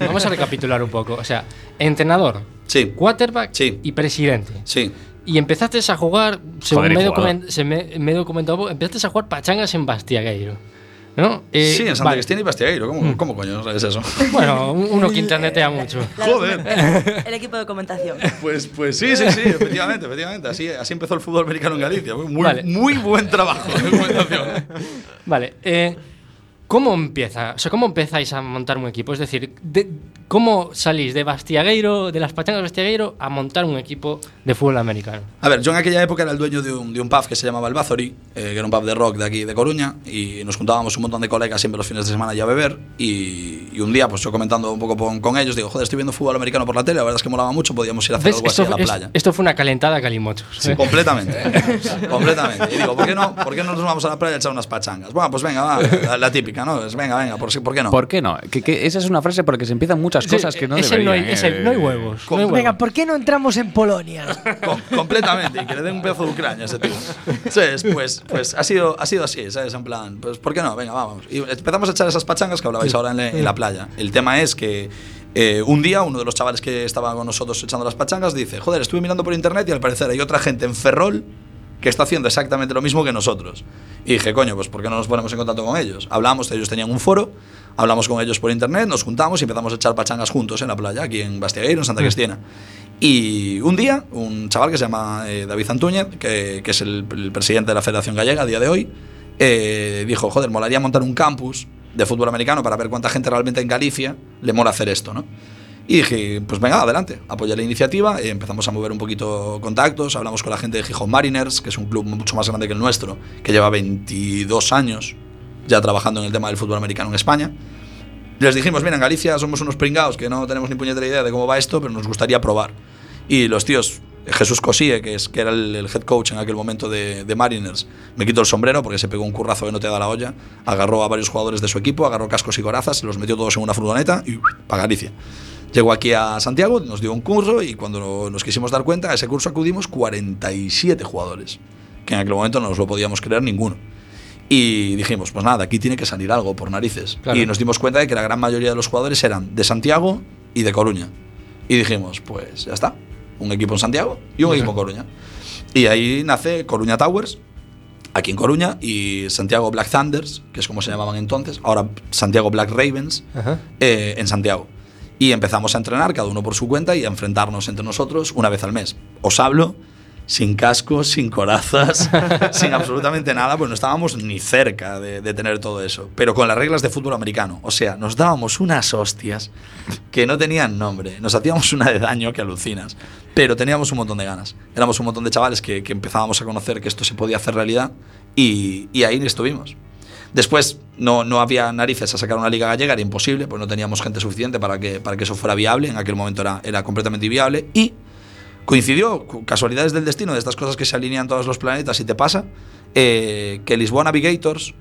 vamos a recapitular un poco. O sea, entrenador, Sí, quarterback Sí. y presidente. sí. Y empezaste a jugar, según Joder, me, document- se me, me he documentado, empezaste a jugar pachangas en Bastiagueiro. ¿No? Eh, sí, en Santa vale. Cristina y Bastiagueiro. ¿Cómo, ¿Cómo coño no sabes eso? Bueno, un- uno que internetea mucho. La Joder. El equipo de documentación. Pues, pues sí, sí, sí, efectivamente, efectivamente. Así, así empezó el fútbol americano en Galicia. Muy, Vale. muy buen trabajo de documentación. Vale, eh, ¿cómo empieza? O sea, ¿cómo empezáis a montar un equipo? Es decir, de- ¿cómo salís de Bastiagueiro, de las pachangas de Bastiagueiro, a montar un equipo de fútbol americano? A ver, yo en aquella época era el dueño de un, de un pub que se llamaba El Bathory, eh, que era un pub de rock de aquí, de Coruña, y nos juntábamos un montón de colegas siempre los fines de semana ya a beber, y, y un día, pues yo comentando un poco con, con ellos, digo, joder, estoy viendo fútbol americano por la tele, la verdad es que molaba mucho, podíamos ir a hacer ¿Ves? algo así a la es- playa. esto fue una calentada a Calimochos. Sí, ¿eh? completamente. completamente. Y digo, ¿por qué, no, ¿por qué no nos vamos a la playa a echar unas pachangas? Bueno, pues venga, va, la, la típica, ¿no? Es venga, venga, ¿por, ¿por qué no? ¿Por qué no? Que, que esa es una frase porque se empiezan muchas Sí, cosas que no es el no hay- deberían. es el eh. no hay huevos. no hay huevos. Venga, ¿por qué no entramos en Polonia? Com- completamente, y que le den un pedazo de Ucrania a ese tío. ¿Sabes? Pues, pues ha, sido, ha sido así, ¿sabes? En plan, pues ¿por qué no? Venga, vamos. Y empezamos a echar esas pachangas que hablabais ahora en, la- en la playa. El tema es que eh, un día uno de los chavales que estaba con nosotros echando las pachangas dice, joder, estuve mirando por internet y al parecer hay otra gente en Ferrol que está haciendo exactamente lo mismo que nosotros. Y dije, coño, pues ¿por qué no nos ponemos en contacto con ellos? Hablamos, ellos tenían un foro, hablamos con ellos por internet, nos juntamos y empezamos a echar pachangas juntos en la playa, aquí en Bastiagueiro, en Santa Cristina. Y un día, un chaval que se llama eh, David Antúñez, que, que es el, el presidente de la Federación Gallega a día de hoy, eh, dijo, joder, molaría montar un campus de fútbol americano para ver cuánta gente realmente en Galicia le mola hacer esto, ¿no? Y dije, pues venga, adelante, apoyé la iniciativa, eh, empezamos a mover un poquito contactos, hablamos con la gente de Gijón Mariners, que es un club mucho más grande que el nuestro, que lleva 22 años ya trabajando en el tema del fútbol americano en España. Les dijimos, mira, en Galicia somos unos pringados que no tenemos ni puñetera idea de cómo va esto, pero nos gustaría probar. Y los tíos, Jesús Cosíe, que, es, que era el, head coach en aquel momento de, de Mariners, me quitó el sombrero porque se pegó un currazo que no te da la olla, agarró a varios jugadores de su equipo, agarró cascos y corazas, se los metió todos en una furgoneta y para Galicia. Llegó aquí a Santiago, nos dio un curso y cuando nos quisimos dar cuenta, a ese curso acudimos 47 jugadores, que en aquel momento no nos lo podíamos creer ninguno. Y dijimos, pues nada, aquí tiene que salir algo por narices. Claro. Y nos dimos cuenta de que la gran mayoría de los jugadores eran de Santiago y de Coruña. Y dijimos, pues ya está, un equipo en Santiago y un equipo en Coruña. Y ahí nace Coruña Towers, aquí en Coruña, y Santiago Black Thunders, que es como se llamaban entonces, ahora Santiago Black Ravens, eh, en Santiago. Y empezamos a entrenar cada uno por su cuenta y a enfrentarnos entre nosotros una vez al mes. Os hablo sin cascos, sin corazas, sin absolutamente nada, pues no estábamos ni cerca de, de tener todo eso. Pero con las reglas de fútbol americano. O sea, nos dábamos unas hostias que no tenían nombre. Nos hacíamos una de daño que alucinas. Pero teníamos un montón de ganas. Éramos un montón de chavales que, que empezábamos a conocer que esto se podía hacer realidad y, y ahí estuvimos. Después no, no había narices a sacar una liga gallega, era imposible, pues no teníamos gente suficiente para que, para que eso fuera viable. En aquel momento era, era completamente inviable. Y coincidió, casualidades del destino, de estas cosas que se alinean todos los planetas y te pasa, eh, que Lisboa Navigators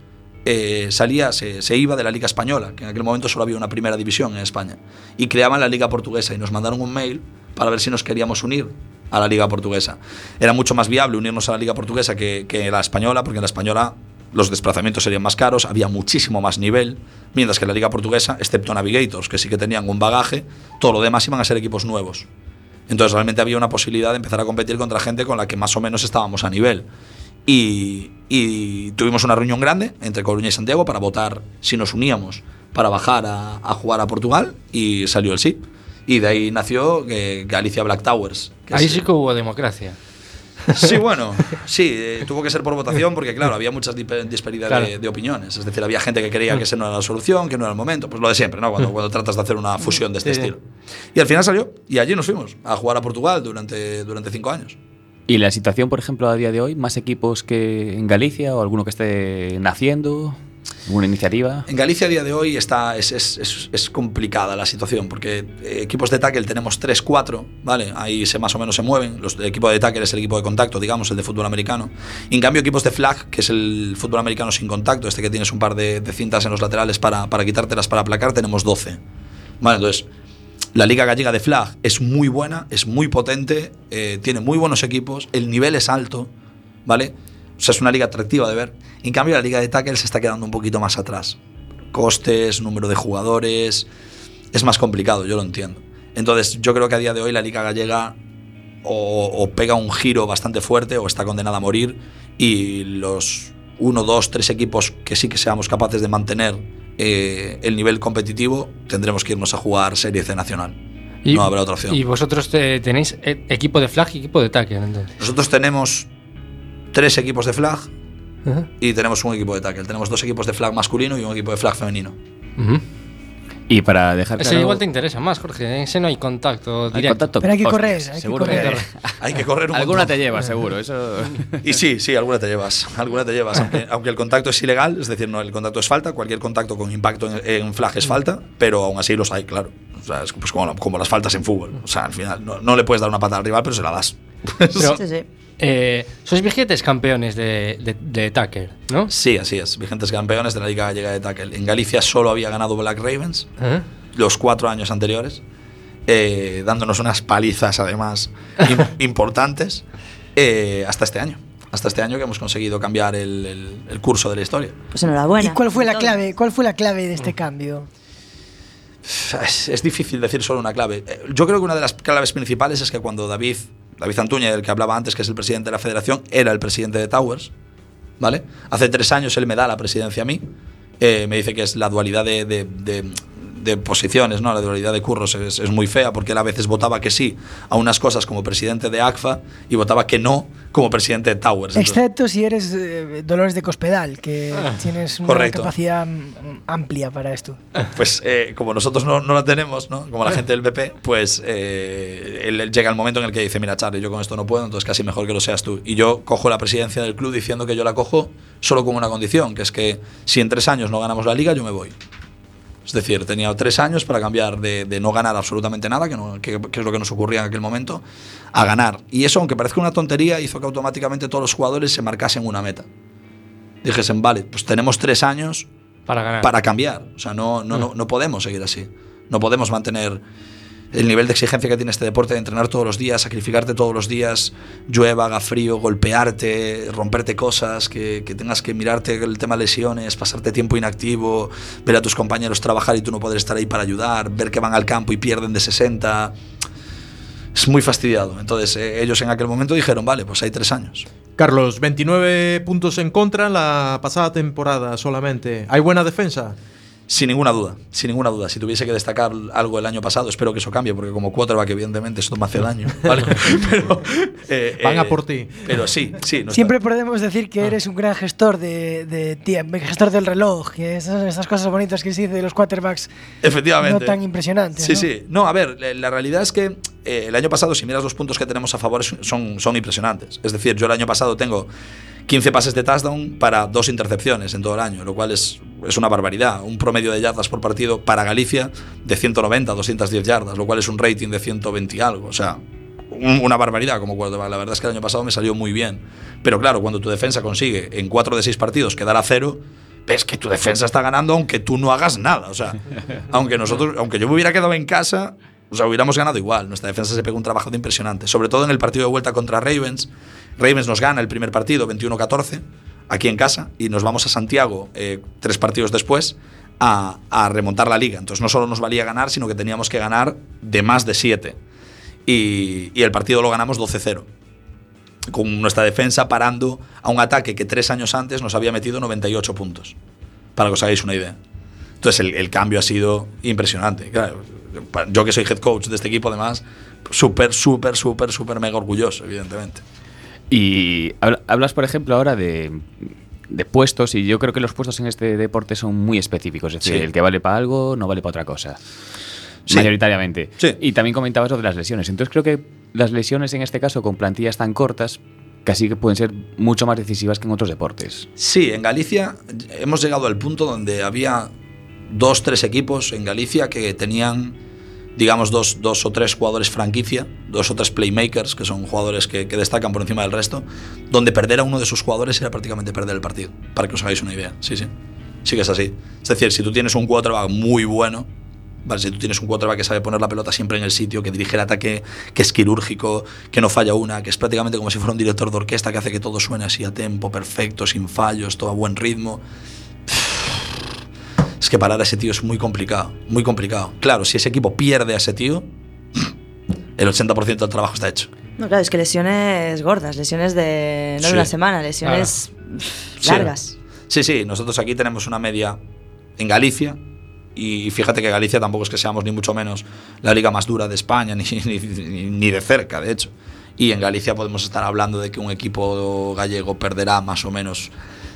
eh, salía, se, se iba de la Liga Española, que en aquel momento solo había una primera división en España, y creaban la Liga Portuguesa y nos mandaron un mail para ver si nos queríamos unir a la Liga Portuguesa. Era mucho más viable unirnos a la Liga Portuguesa que, que la Española, porque en la Española los desplazamientos serían más caros, había muchísimo más nivel, mientras que en la Liga Portuguesa, excepto Navigators, que sí que tenían un bagaje, todo lo demás iban a ser equipos nuevos. Entonces realmente había una posibilidad de empezar a competir contra gente con la que más o menos estábamos a nivel. Y, y tuvimos una reunión grande entre Coruña y Santiago para votar si nos uníamos para bajar a, a jugar a Portugal y salió el sí. Y de ahí nació eh, Galicia Black Towers. que Ahí es- sí que hubo democracia. Sí, bueno, sí, eh, tuvo que ser por votación porque, claro, había muchas dip- disparidad Claro. de, de opiniones. Es decir, había gente que creía que esa no era la solución, que no era el momento. Pues lo de siempre, ¿no? Cuando, cuando tratas de hacer una fusión de este sí. estilo. Y al final salió y allí nos fuimos a jugar a Portugal durante, durante cinco años. ¿Y la situación, por ejemplo, a día de hoy? ¿Más equipos que en Galicia o alguno que esté naciendo? ¿Alguna iniciativa? En Galicia a día de hoy está, es, es, es- es complicada la situación porque eh, equipos de tackle tenemos 3, 4, ¿vale? Ahí se más o menos se mueven. Los, el equipo de tackle es el equipo de contacto, digamos, el de fútbol americano. Y en cambio, equipos de flag, que es el fútbol americano sin contacto, este que tienes un par de, de cintas en los laterales para, para quitártelas para aplacar, tenemos 12. Vale, entonces, la Liga Gallega de Flag es muy buena, es muy potente, eh, tiene muy buenos equipos, el nivel es alto, ¿vale? O sea, es una liga atractiva de ver. En cambio, la Liga de Tackle se está quedando un poquito más atrás. Costes, número de jugadores, es más complicado, yo lo entiendo. Entonces, yo creo que a día de hoy la Liga Gallega o, o pega un giro bastante fuerte o está condenada a morir y los uno, dos, tres equipos que sí que seamos capaces de mantener eh, el nivel competitivo, tendremos que irnos a jugar Serie C Nacional. no habrá otra opción. Y vosotros te- tenéis e- equipo de flag y equipo de tackle, entonces. Nosotros tenemos tres equipos de flag Ajá. y tenemos un equipo de tackle. Tenemos dos equipos de flag masculino y un equipo de flag femenino. Ujú. Y para dejar Ese claro- igual te interesa más, Jorge. Ese no hay contacto ¿Hay directo. contacto? Pero hay que correr, hay que seguro correr. Hay que correr un Alguna montón. te lleva, seguro. Eso... Y sí, sí, alguna te llevas. Alguna te llevas. Aunque, aunque el contacto es ilegal, es decir, no, el contacto es falta. Cualquier contacto con impacto en, en flag es falta, pero aún así los hay, claro. O sea, es pues como, como las faltas en fútbol. O sea, al final no, no le puedes dar una pata al rival, pero se la das. Pero, Sí, sí. eh, sois vigentes campeones de, de, de tackle, ¿no? Sí, así es. Vigentes campeones de la Liga Gallega de Tackle. En Galicia solo había ganado Black Ravens los cuatro años anteriores, eh, dándonos unas palizas además im- importantes eh, hasta este año. Hasta este año que hemos conseguido cambiar el, el- el curso de la historia. Pues enhorabuena. ¿Y cuál fue la clave? ¿Cuál fue la clave de este cambio? Es, difícil decir solo una clave. Eh, Yo creo que una de las claves principales es que cuando David David Antuña, el que hablaba antes, que es el presidente de la federación, era el presidente de Towers, ¿vale? Hace tres años él me da la presidencia a mí, eh, me dice que es la dualidad de- de posiciones, ¿no? La dualidad de curros es, es muy fea porque él a veces votaba que sí a unas cosas como presidente de ACFA y votaba que no como presidente de Towers. Entonces, Excepto si eres eh, Dolores de Cospedal, que tienes una correcto. capacidad amplia para esto. pues eh, como nosotros no, no la tenemos, ¿no? como la gente del PP, pues eh, él, él llega el momento en el que dice, mira Charlie, yo con esto no puedo, entonces casi mejor que lo seas tú. Y yo cojo la presidencia del club diciendo que yo la cojo solo con una condición, que es que si en tres años no ganamos la liga, yo me voy. Es decir, tenía tres años para cambiar de, de no ganar absolutamente nada, que, no- que- que es lo que nos ocurría en aquel momento, a ganar. Y eso, aunque parezca una tontería, hizo que automáticamente todos los jugadores se marcasen una meta. Dijesen, vale, pues tenemos tres años Para ganar. para cambiar. O sea, no, no, no, no podemos seguir así. No podemos mantener el nivel de exigencia que tiene este deporte de entrenar todos los días, sacrificarte todos los días, llueva, haga frío, golpearte, romperte cosas, que, tengas que mirarte el tema lesiones, pasarte tiempo inactivo, ver a tus compañeros trabajar y tú no poder estar ahí para ayudar, ver que van al campo y pierden de 60. Es muy fastidiado. Entonces, eh, ellos en aquel momento dijeron, vale, pues hay tres años. Carlos, 29 puntos en contra la pasada temporada solamente. ¿Hay buena defensa? Sin ninguna duda, sin ninguna duda. Si tuviese que destacar algo el año pasado, espero que eso cambie, porque como quarterback, evidentemente, esto me hace daño. ¿vale? pero, eh, Van a eh, por ti. Pero sí, sí. no Siempre podemos decir que eres un gran gestor de, de tiempo, gestor del reloj, que esas, esas cosas bonitas que se dice de los quarterbacks Efectivamente. no tan impresionantes. Sí, ¿no? sí. No, a ver, la- realidad es que eh, el año pasado, si miras los puntos que tenemos a favor, son, son impresionantes. Es decir, yo el año pasado tengo 15 pases de touchdown para dos intercepciones en todo el año, lo cual es, es una barbaridad. Un promedio de yardas por partido para Galicia de 190, 210 yardas, lo cual es un rating de 120 y algo. O sea, un- una barbaridad como. La verdad es que el año pasado me salió muy bien. Pero claro, cuando tu defensa consigue en 4 de 6 partidos quedar a cero, ves que tu defensa está ganando aunque tú no hagas nada. O sea, aunque nosotros, aunque yo me hubiera quedado en casa, o sea, hubiéramos ganado igual. Nuestra defensa se pegó un trabajo de impresionante. Sobre todo en el partido de vuelta contra Ravens. Ravens nos gana el primer partido, 21-14, aquí en casa, y nos vamos a Santiago eh, tres partidos después a, a remontar la liga. Entonces no solo nos valía ganar, sino que teníamos que ganar de más de 7. Y, y el partido lo ganamos 12-0 con nuestra defensa parando a un ataque que tres años antes nos había metido 98 puntos, para que os hagáis una idea. Entonces el, el cambio ha sido impresionante. Claro, yo que soy head coach de este equipo, además, súper, súper, súper, súper mega orgulloso, evidentemente. Y habla- hablas, por ejemplo, ahora de, de puestos, y yo creo que los puestos en este deporte son muy específicos. Es decir, Sí. el que vale para algo no vale para otra cosa. Sí. Mayoritariamente. Sí. Y también comentabas lo de las lesiones. Entonces creo que las lesiones en este caso, con plantillas tan cortas, casi que pueden ser mucho más decisivas que en otros deportes. Sí, en Galicia hemos llegado al punto donde había dos, tres equipos en Galicia que tenían, digamos, dos, dos o tres jugadores franquicia, dos o tres playmakers, que son jugadores que, destacan por encima del resto, donde perder a uno de sus jugadores era prácticamente perder el partido, para que os hagáis una idea. Sí, sí. Sí que es así. Es decir, si tú tienes un quarterback muy bueno, Vale, si tú tienes un quarterback que sabe poner la pelota siempre en el sitio, que dirige el ataque, que es quirúrgico, que no falla una, que es prácticamente como si fuera un director de orquesta que hace que todo suene así a tempo, perfecto, sin fallos, todo a buen ritmo. Es que parar a ese tío es muy complicado, muy complicado. Claro, si ese equipo pierde a ese tío, el 80% del trabajo está hecho. No, claro, es que lesiones gordas, lesiones de no Sí. de una semana, lesiones Sí. largas. Sí, sí, nosotros aquí tenemos una media en Galicia. Y fíjate que Galicia tampoco es que seamos ni mucho menos la liga más dura de España, ni, ni, ni de cerca, de hecho. Y en Galicia podemos estar hablando de que un equipo gallego perderá más o menos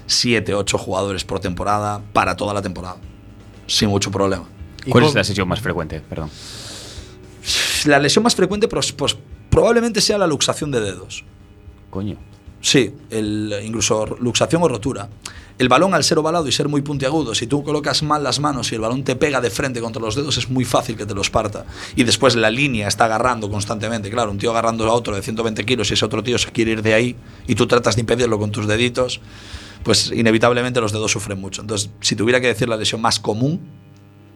7, 8 jugadores por temporada para toda la temporada. Sin mucho problema. ¿Cuál es la sesión más frecuente? Perdón. La lesión más frecuente pues, pues, probablemente sea la luxación de dedos. Coño. Sí, el, incluso luxación o rotura. El balón, al ser ovalado y ser muy puntiagudo, si tú colocas mal las manos y el balón te pega de frente contra los dedos, es muy fácil que te los parta. Y después la línea está agarrando constantemente. Claro, un tío agarrando a otro de 120 kilos y ese otro tío se quiere ir de ahí y tú tratas de impedirlo con tus deditos, pues inevitablemente los dedos sufren mucho. Entonces, si tuviera que decir la lesión más común,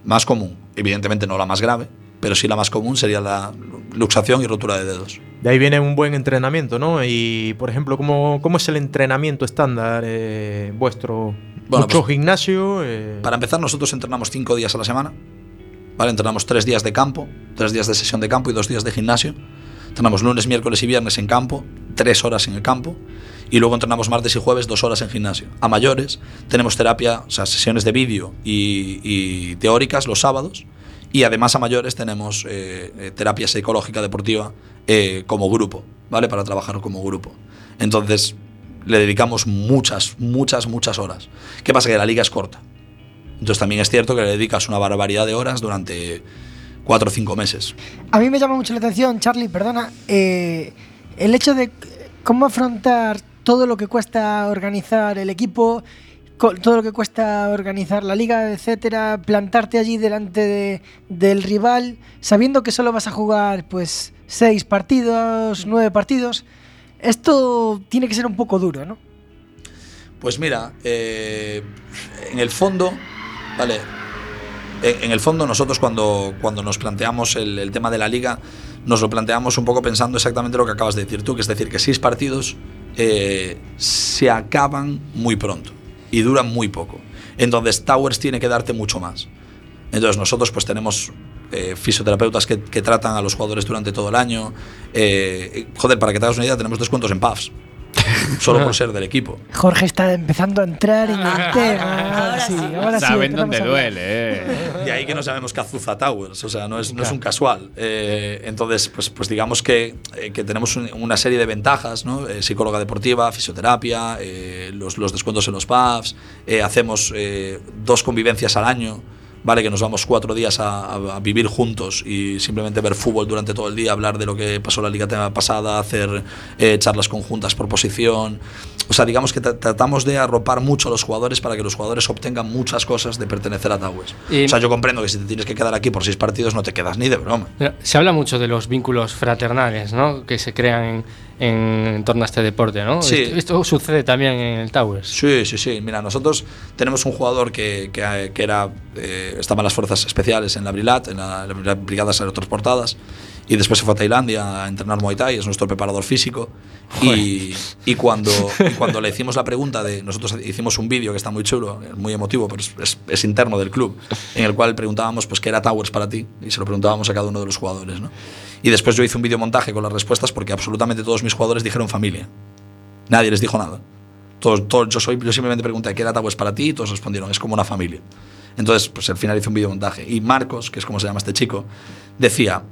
más común, evidentemente no la más grave, pero sí la más común sería la luxación y rotura de dedos. De ahí viene un buen entrenamiento, ¿no? Y, por ejemplo, ¿cómo, cómo es el entrenamiento estándar eh, vuestro? Bueno, ¿Mucho pues, gimnasio? eh, Para empezar, nosotros entrenamos cinco días a la semana. ¿vale? Entrenamos tres días de campo, tres días de sesión de campo y dos días de gimnasio. Entrenamos lunes, miércoles y viernes en campo, tres horas en el campo, y luego entrenamos martes y jueves dos horas en gimnasio. A mayores tenemos terapia, o sea, sesiones de vídeo y, y teóricas los sábados, y además a mayores tenemos eh, eh, terapia psicológica deportiva eh, como grupo, ¿vale? Para trabajar como grupo. Entonces, le dedicamos muchas, muchas, muchas horas. ¿Qué pasa? Que la liga es corta. Entonces también es cierto que le dedicas una barbaridad de horas durante cuatro o cinco meses. A mí me llama mucho la atención, Charlie, perdona, eh, el hecho de cómo afrontar todo lo que cuesta organizar el equipo, todo lo que cuesta organizar la liga, etcétera, plantarte allí delante de- del rival, sabiendo que solo vas a jugar pues seis partidos, nueve partidos. Esto tiene que ser un poco duro, ¿no? Pues mira, eh, en el fondo, vale, en el fondo nosotros cuando, cuando nos planteamos el, el tema de la liga, nos lo planteamos un poco pensando exactamente lo que acabas de decir tú, que es decir, que seis partidos eh, se acaban muy pronto y duran muy poco. Entonces Towers tiene que darte mucho más. Entonces nosotros pues tenemos eh, fisioterapeutas que, tratan a los jugadores durante todo el año. Eh, joder, para que te hagas una idea, tenemos descuentos en pubs. Solo por ser del equipo. Jorge está empezando a entrar en el tema. Ahora sí, ahora sí. Saben dónde duele, eh. De ahí que no sabemos que Azuza Towers, o sea, no es, no es un casual. Eh, entonces, pues, pues digamos que, eh, que tenemos un- una serie de ventajas, ¿no? Eh, psicóloga deportiva, fisioterapia, eh, los, los descuentos en los pubs, eh, hacemos eh, dos convivencias al año. Vale, que nos vamos cuatro días a, vivir juntos y simplemente ver fútbol durante todo el día, hablar de lo que pasó la liga tema pasada, hacer eh, charlas conjuntas por posición. O sea, digamos que tra- tratamos de arropar mucho a los jugadores para que los jugadores obtengan muchas cosas de pertenecer a. Y- o sea, yo comprendo que si te tienes que quedar aquí por seis partidos no te quedas ni de broma. Se habla mucho de los vínculos fraternales, ¿no? Que se crean en, en, en, torno a este deporte, ¿no? Sí. Esto, esto, sucede también en el Towers. Sí, sí, sí. Mira, nosotros tenemos un jugador que, que, que era, eh, estaba en las fuerzas especiales en la Brilat, en, la, en las brigadas aerotransportadas, y después se fue a Tailandia a entrenar Muay Thai, es nuestro preparador físico. Y, y cuando, y cuando le hicimos la pregunta de. Nosotros hicimos un vídeo que está muy chulo, muy emotivo, pero es, es- es interno del club, en el cual preguntábamos pues, qué era Towers para ti, y se lo preguntábamos a cada uno de los jugadores. ¿no? Y después yo hice un videomontaje con las respuestas porque absolutamente todos mis jugadores dijeron familia. Nadie les dijo nada. Todos, todos- yo, soy, yo simplemente pregunté qué era Towers para ti y todos respondieron, es como una familia. Entonces, pues al final hice un videomontaje. Y Marcos, que es como se llama este chico, decía,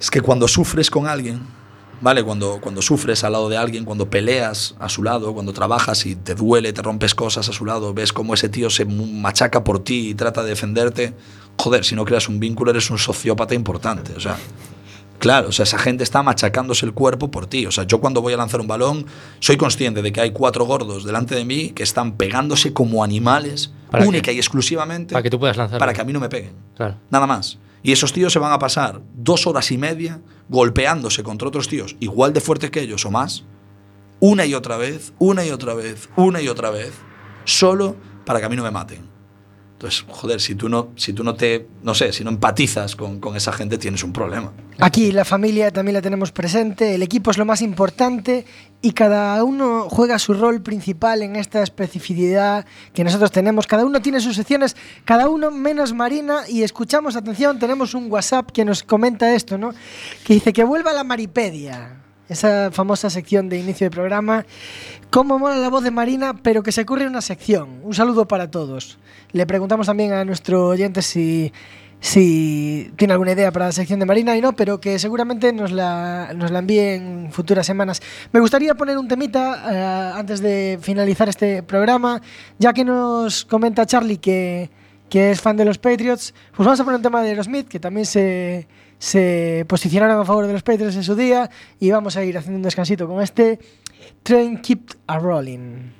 es que cuando sufres con alguien, ¿vale? Cuando, cuando sufres al lado de alguien, cuando peleas a su lado, cuando trabajas y te duele, te rompes cosas a su lado, ves cómo ese tío se machaca por ti y trata de defenderte, joder, si no creas un vínculo eres un sociópata importante, o sea... Claro, o sea, esa gente está machacándose el cuerpo por ti. O sea, yo cuando voy a lanzar un balón, soy consciente de que hay cuatro gordos delante de mí que están pegándose como animales, ¿Para qué? única y exclusivamente Para que tú puedas lanzar. para que a mí no me peguen. Claro. Nada más. Y esos tíos se van a pasar dos horas y media golpeándose contra otros tíos igual de fuertes que ellos o más, una y otra vez, una y otra vez, una y otra vez, solo para que a mí no me maten. Entonces, joder, si tú no, si tú no te, no sé, si no empatizas con, con esa gente, tienes un problema. Aquí la familia también la tenemos presente, el equipo es lo más importante y cada uno juega su rol principal en esta especificidad que nosotros tenemos. Cada uno tiene sus secciones, cada uno menos Marina y escuchamos, atención, tenemos un WhatsApp que nos comenta esto, ¿no? Que dice que vuelva la Maripedia. Esa famosa sección de inicio de programa. Cómo mola la voz de Marina, pero que se ocurre una sección. Un saludo para todos. Le preguntamos también a nuestro oyente si, si tiene alguna idea para la sección de Marina y no, pero que seguramente nos la, nos la envíe en futuras semanas. Me gustaría poner un temita eh, antes de finalizar este programa, ya que nos comenta Charlie que, que es fan de los Patriots, pues vamos a poner un tema de Aerosmith, que también se, se posicionaron a favor de los Patriots en su día, y vamos a ir haciendo un descansito con este Train Keep a Rolling.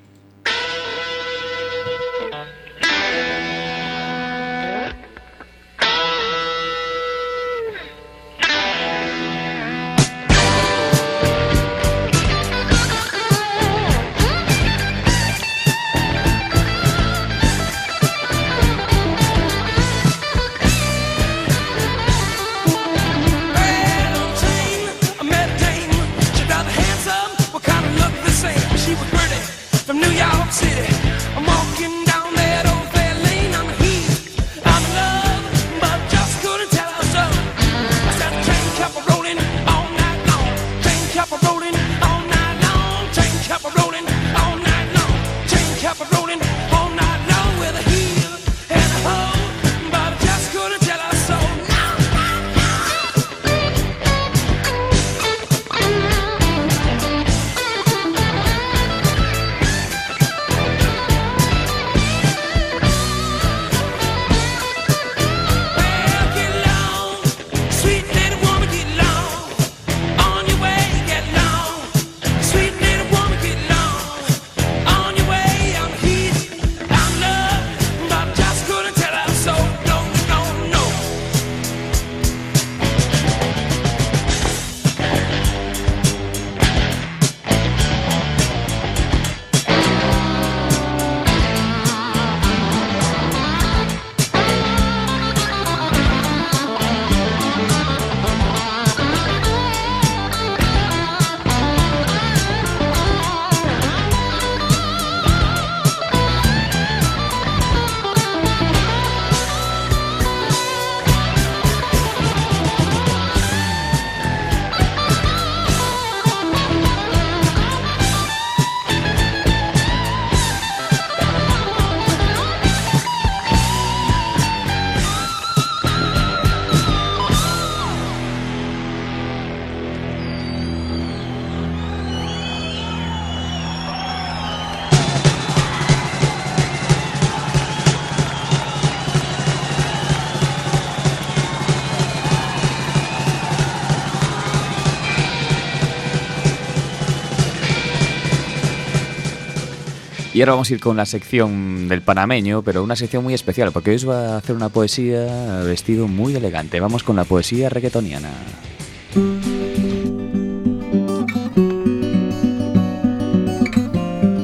Y ahora vamos a ir con la sección del panameño, pero una sección muy especial, porque hoy os va a hacer una poesía vestido muy elegante. Vamos con la poesía reggaetoniana.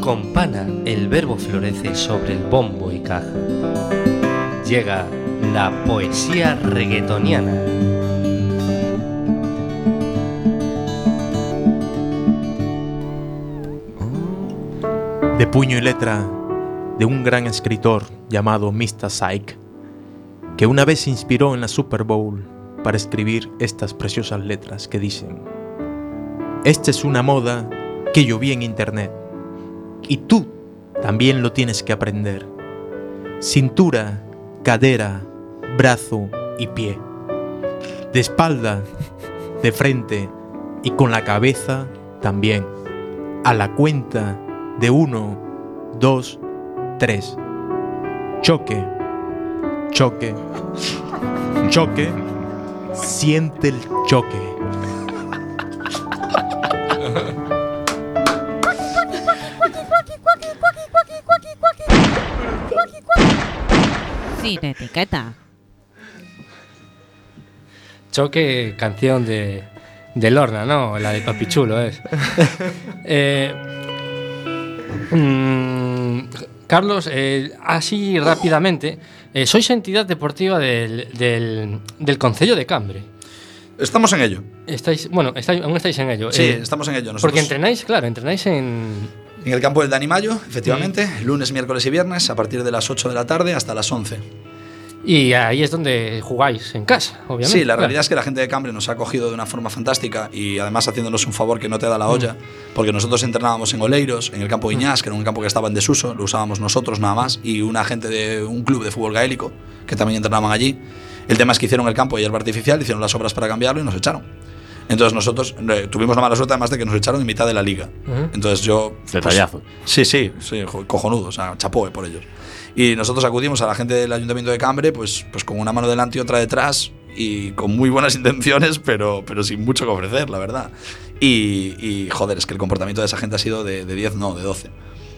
Con pana el verbo florece sobre el bombo y caja. Llega la poesía reggaetoniana. De puño y letra de un gran escritor llamado Mr. Psych, que una vez se inspiró en la Super Bowl para escribir estas preciosas letras que dicen, Esta es una moda que yo vi en internet y tú también lo tienes que aprender. Cintura, cadera, brazo y pie. De espalda, de frente y con la cabeza también. A la cuenta de uno, dos, tres. Choque, choque, choque. Siente el choque. Sin etiqueta. Choque, canción de, de Lorna, ¿no? La de Papichulo es. Eh, mm, Carlos, eh, así rápidamente, eh, sois entidad deportiva del, del, del Concello de Cambre. Estamos en ello. Estáis, bueno, estáis, aún estáis en ello. Sí, Eh, estamos en ello. Nosotros- Porque entrenáis, claro, entrenáis en... En el campo del Dani Mayo, efectivamente, lunes, miércoles y viernes, a partir de las 8 de la tarde hasta las 11. Y ahí es donde jugáis, en casa, obviamente. Sí, la claro. realidad es que la gente de Cambre nos ha acogido de una forma fantástica y además haciéndonos un favor que no te da la olla, porque nosotros entrenábamos en Oleiros, en el campo Iñás, que era un campo que estaba en desuso, lo usábamos nosotros nada más, y una gente de un club de fútbol gaélico, que también entrenaban allí. El tema es que hicieron el campo de hierba artificial, hicieron las obras para cambiarlo y nos echaron. Entonces nosotros eh, tuvimos la mala suerte además de que nos echaron en mitad de la liga. Ujú. Entonces yo... pues, Detallazo. sí, sí, sí, jo- cojonudo, o sea, chapó eh, por ellos. Y nosotros acudimos a la gente del Ayuntamiento de Cambre, pues, pues con una mano delante y otra detrás, y con muy buenas intenciones, pero, pero sin mucho que ofrecer, la verdad. Y, y, joder, es que el comportamiento de esa gente ha sido de, de 10, no, de 12.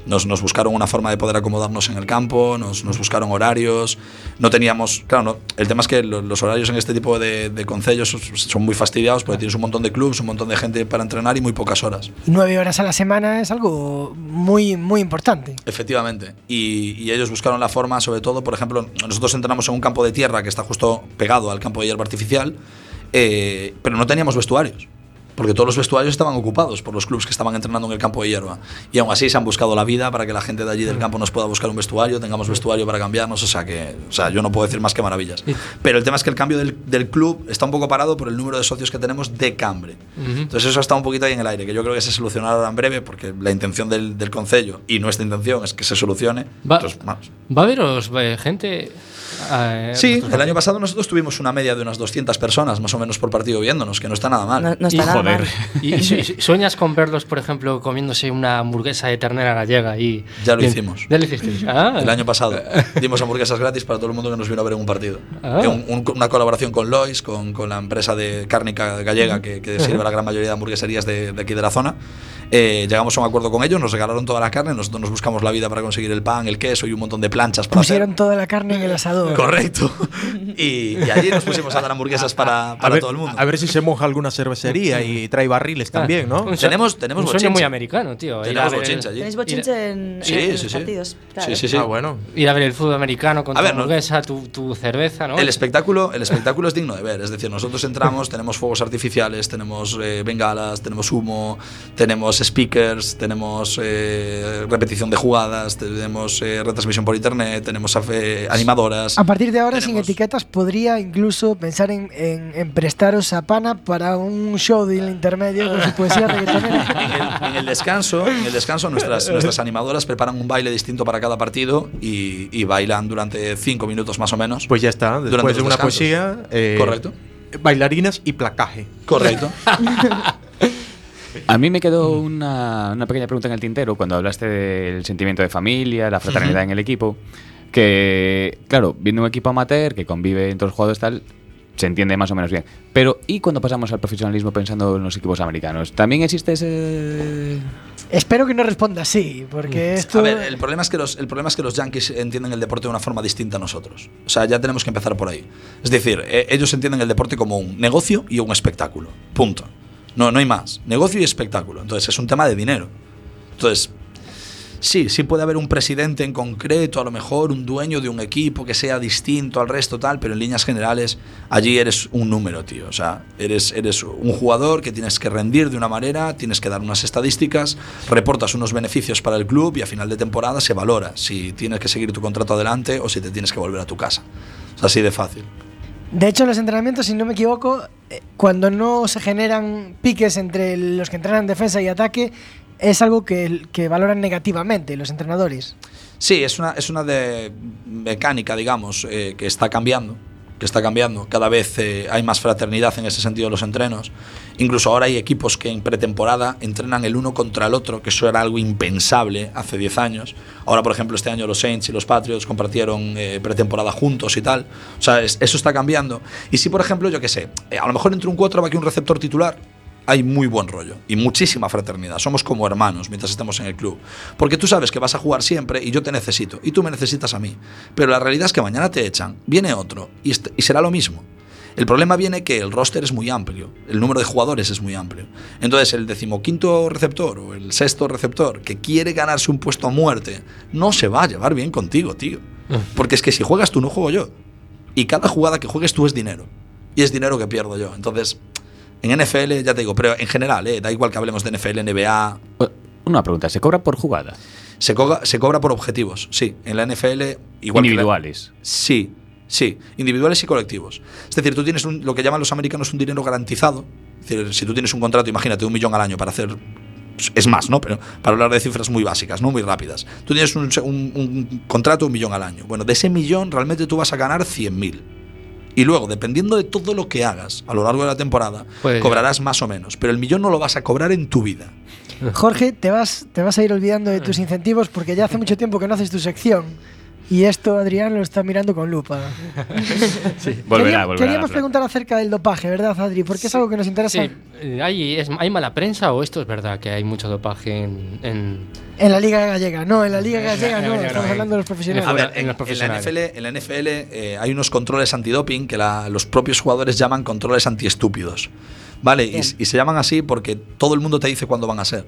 Nos, nos buscaron una forma de poder acomodarnos en el campo, nos, nos buscaron horarios, no teníamos, claro, no, el tema es que lo- los horarios en este tipo de, de concellos son- son muy fastidiados porque tienes un montón de clubs, un montón de gente para entrenar y muy pocas horas. Y nueve horas a la semana es algo muy, muy importante. Efectivamente. Y, y ellos buscaron la forma, sobre todo, por ejemplo, nosotros entrenamos en un campo de tierra que está justo pegado al campo de hierba artificial, eh, pero no teníamos vestuarios. Porque todos los vestuarios estaban ocupados por los clubes que estaban entrenando en el campo de hierba. Y aún así se han buscado la vida para que la gente de allí del campo nos pueda buscar un vestuario, tengamos vestuario para cambiarnos. O sea que, o sea, yo no puedo decir más que maravillas. Pero el tema es que el cambio del, del club está un poco parado por el número de socios que tenemos de Cambre. Entonces eso está un poquito ahí en el aire, que yo creo que se solucionará en breve, porque la intención del, del concello y nuestra intención es que se solucione. Va, Entonces, vamos. va a haberos eh, gente... eh, Sí, el año pasado nosotros tuvimos una media de unas 200 personas más o menos por partido viéndonos, que no está nada mal. No- no está Y nada joder. mal. ¿Y, y su- su- sueñas con verlos, por ejemplo, comiéndose una hamburguesa de ternera gallega y... Ya lo Bien. hicimos. Ya lo hicisteis. Ah. El año pasado dimos hamburguesas gratis para todo el mundo que nos vino a ver en un partido. Ah. Un- un- una colaboración con Lois, con, con la empresa de cárnica gallega que, que sirve a la gran mayoría de hamburgueserías de, de aquí de la zona. Eh, llegamos a un acuerdo con ellos, nos regalaron toda la carne, nosotros nos buscamos la vida para conseguir el pan, el queso y un montón de planchas para hacer. Pusieron toda la carne en el asador. Correcto. Y, y allí nos pusimos a dar hamburguesas para, para ver, todo el mundo. a ver si se moja alguna cervecería y trae barriles también, ¿no? Un Tenemos- tenemos un sueño muy americano, tío. Tenemos bochinche allí. ¿Tenéis bochinche en, Sí, en sí, sí. partidos? Claro. Sí, sí, sí. Ah, bueno. Ir a ver el fútbol americano con A tu ver, no- hamburguesa, tu, tu cerveza, ¿no? El espectáculo, el espectáculo es digno de ver. Es decir, nosotros entramos, tenemos fuegos artificiales, tenemos eh, bengalas, tenemos humo, tenemos speakers, tenemos eh, repetición de jugadas, tenemos eh, retransmisión por internet, tenemos eh, animadoras. A partir de ahora, sin etiquetas, podría incluso pensar en, en- en prestaros a Pana para un show del intermedio con su poesía reggaetonera. En el descanso, en el descanso nuestras, nuestras animadoras preparan un baile distinto para cada partido y, y bailan durante cinco minutos más o menos. Pues ya está, Durante después de los una descansos. poesía. eh, Correcto. Bailarinas y placaje. Correcto. A mí me quedó una, una pequeña pregunta en el tintero cuando hablaste del sentimiento de familia, la fraternidad Ujú. en el equipo. Que, claro, viendo un equipo amateur que convive entre los jugadores tal, se entiende más o menos bien. Pero, ¿y cuando pasamos al profesionalismo pensando en los equipos americanos? ¿También existe ese, Espero que no responda así, porque esto. A ver, el problema, es que los, el problema es que los yankees entienden el deporte de una forma distinta a nosotros. O sea, ya tenemos que empezar por ahí. Es decir, eh, ellos entienden el deporte como un negocio y un espectáculo. Punto. No, no hay más. Negocio y espectáculo. Entonces, es un tema de dinero. Entonces, sí, sí puede haber un presidente en concreto, a lo mejor un dueño de un equipo que sea distinto al resto, tal, pero en líneas generales, allí eres un número, tío. O sea, eres, eres un jugador que tienes que rendir de una manera, tienes que dar unas estadísticas, reportas unos beneficios para el club y a final de temporada se valora si tienes que seguir tu contrato adelante o si te tienes que volver a tu casa. Es así de fácil. De hecho, los entrenamientos, si no me equivoco, eh, cuando no se generan piques entre los que entrenan defensa y ataque, es algo que, que valoran negativamente los entrenadores. Sí, es una, es una de mecánica, digamos, eh, que está cambiando. Que está cambiando. Cada vez eh, hay más fraternidad en ese sentido en los entrenos. Incluso ahora hay equipos que en pretemporada entrenan el uno contra el otro, que eso era algo impensable hace 10 años. Ahora, por ejemplo, este año los Saints y los Patriots compartieron eh, pretemporada juntos y tal. O sea, es- eso está cambiando. Y si, por ejemplo, yo qué sé, a lo mejor entre un quarterback y un receptor titular, hay muy buen rollo y muchísima fraternidad. Somos como hermanos mientras estemos en el club. Porque tú sabes que vas a jugar siempre y yo te necesito y tú me necesitas a mí. Pero la realidad es que mañana te echan, viene otro y, y será lo mismo. El problema viene que el roster es muy amplio, el número de jugadores es muy amplio. Entonces el decimoquinto receptor o el sexto receptor que quiere ganarse un puesto a muerte no se va a llevar bien contigo, tío. Porque es que si juegas tú no juego yo. Y cada jugada que juegues tú es dinero. Y es dinero que pierdo yo. Entonces, en NFL, ya te digo, pero en general, eh, da igual que hablemos de NFL, NBA. Una pregunta, ¿se cobra por jugada? Se cobra, se cobra por objetivos, sí. En la NFL, igual que la- Individuales. Sí, sí, individuales y colectivos. Es decir, tú tienes un- lo que llaman los americanos un dinero garantizado. Es decir, si tú tienes un contrato, imagínate, un millón al año para hacer. Es más, ¿no? Pero para hablar de cifras muy básicas, ¿no? Muy rápidas. Tú tienes un, un- un contrato de un millón al año. Bueno, de ese millón realmente tú vas a ganar 100.000. Y luego, dependiendo de todo lo que hagas a lo largo de la temporada, Pues- cobrarás más o menos. Pero el millón no lo vas a cobrar en tu vida. Jorge, te vas, te vas a ir olvidando de tus incentivos porque ya hace mucho tiempo que no haces tu sección. Y esto Adrián lo está mirando con lupa. Volverá, Quería- volverá. Queríamos preguntar acerca del dopaje, ¿verdad, Adri? Porque es algo que nos interesa Sí, eh, ¿hay, es- ¿Hay mala prensa o esto es verdad que hay mucho dopaje en, en- en la Liga Gallega. No, en la Liga Gallega no, estamos hablando de los profesionales. A ver, en en, la profesionales. NFL, en la NFL eh, hay unos controles antidoping que la- los propios jugadores llaman controles antiestúpidos. ¿Vale? Y, y se llaman así porque todo el mundo te dice cuándo van a ser.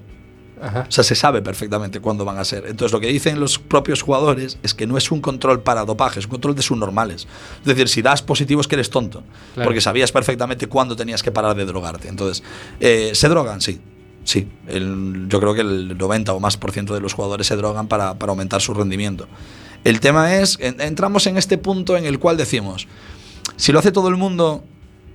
Ajá. O sea, se sabe perfectamente cuándo van a ser. Entonces, lo que dicen los propios jugadores es que no es un control para dopaje, es un control de subnormales. Es decir, si das positivo es que eres tonto, Claro. porque sabías perfectamente cuándo tenías que parar de drogarte. Entonces, eh, ¿se drogan? Sí. Sí, el- yo creo que el 90 o más por ciento de los jugadores se drogan para, para aumentar su rendimiento. El tema es, en- entramos en este punto en el cual decimos, si lo hace todo el mundo,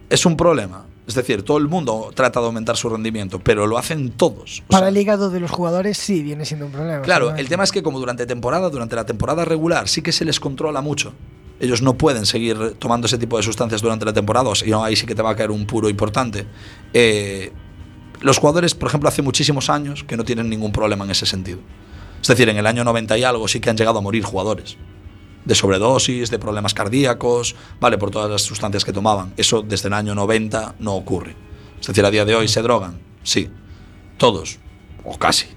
es un problema. Es decir, todo el mundo trata de aumentar su rendimiento, pero lo hacen todos. O Para sea, el hígado de los jugadores sí viene siendo un problema. Claro, el tema es que como durante temporada, durante la temporada regular, sí que se les controla mucho. Ellos no pueden seguir tomando ese tipo de sustancias durante la temporada, o sea, ahí sí que te va a caer un puro importante. Eh, los jugadores, por ejemplo, hace muchísimos años que no tienen ningún problema en ese sentido. Es decir, en el año 90 y algo sí que han llegado a morir jugadores. De sobredosis, de problemas cardíacos, vale, por todas las sustancias que tomaban. Eso desde el año 90 no ocurre. Es decir, a día de hoy se drogan, sí. Todos, o casi.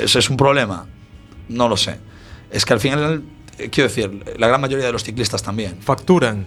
¿Ese es un problema? No lo sé. Es que al final, eh, quiero decir, la gran mayoría de los ciclistas también. Facturan.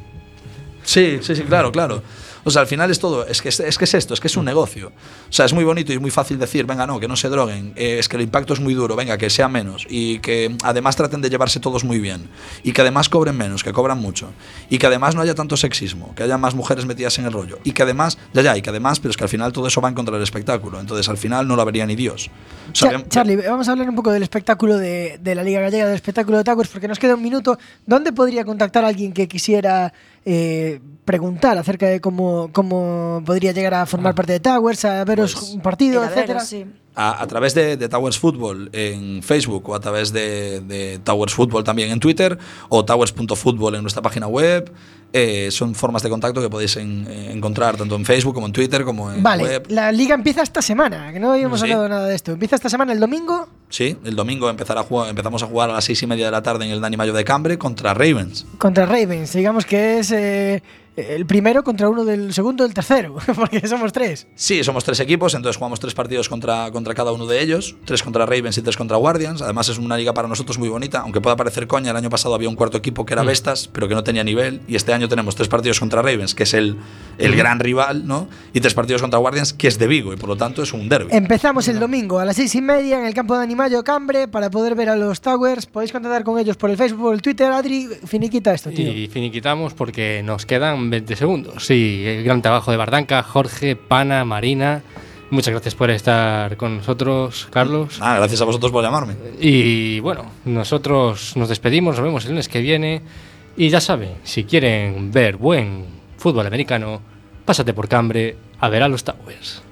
Sí, sí, sí, claro, claro. O sea, al final es todo, es que es, es que es esto, es que es un negocio. O sea, es muy bonito y muy fácil decir, venga, no, que no se droguen, eh, es que el impacto es muy duro, venga, que sea menos y que además traten de llevarse todos muy bien y que además cobren menos, que cobran mucho y que además no haya tanto sexismo, que haya más mujeres metidas en el rollo y que además, ya, ya, y que además, pero es que al final todo eso va en contra del espectáculo, entonces al final no lo vería ni Dios. O sea, Cha- ve- Charlie, vamos a hablar un poco del espectáculo de, de la Liga Gallega, del espectáculo de Towers, porque nos queda un minuto. ¿Dónde podría contactar a alguien que quisiera eh, preguntar acerca de cómo, cómo podría llegar a formar parte de Towers, a veros Pues, un partido, veros, etcétera? sí. A, a través de, de Towers Football en Facebook o a través de, de Towers Football también en Twitter o towers.football en nuestra página web. Eh, son formas de contacto que podéis en- eh, encontrar tanto en Facebook como en Twitter como en Vale, web. la liga empieza esta semana, que no habíamos Sí. hablado nada de esto. Empieza esta semana el domingo Sí, el domingo empezar a jugar, empezamos a jugar a las seis y media de la tarde en el Dani Mayo de Cambre contra Ravens. contra Ravens. Digamos que es eh, el primero contra uno del segundo del tercero, porque somos tres. Sí, somos tres equipos, entonces jugamos tres partidos contra, contra cada uno de ellos, tres contra Ravens y tres contra Guardians. Además es una liga para nosotros muy bonita, aunque pueda parecer coña, el año pasado había un cuarto equipo que era Mm. Vestas, pero que no tenía nivel, y este año tenemos tres partidos contra Ravens, que es el, el Mm. gran rival, ¿no? Y tres partidos contra Guardians, que es de Vigo, y por lo tanto es un derby. Empezamos el domingo a las seis y media en el campo de Animallo Cambre para poder ver a los Towers. Podéis contactar con ellos por el Facebook el Twitter. Adri, finiquita esto, tío. Y finiquitamos porque nos quedan 20 segundos. Sí, el gran trabajo de Bardanca, Jorge, Pana, Marina. Muchas gracias por estar con nosotros, Carlos. Ah, gracias a vosotros por llamarme. Y bueno, nosotros nos despedimos, nos vemos el lunes que viene. Y ya saben, si quieren ver buen fútbol americano, pásate por Cambre a ver a los Towers.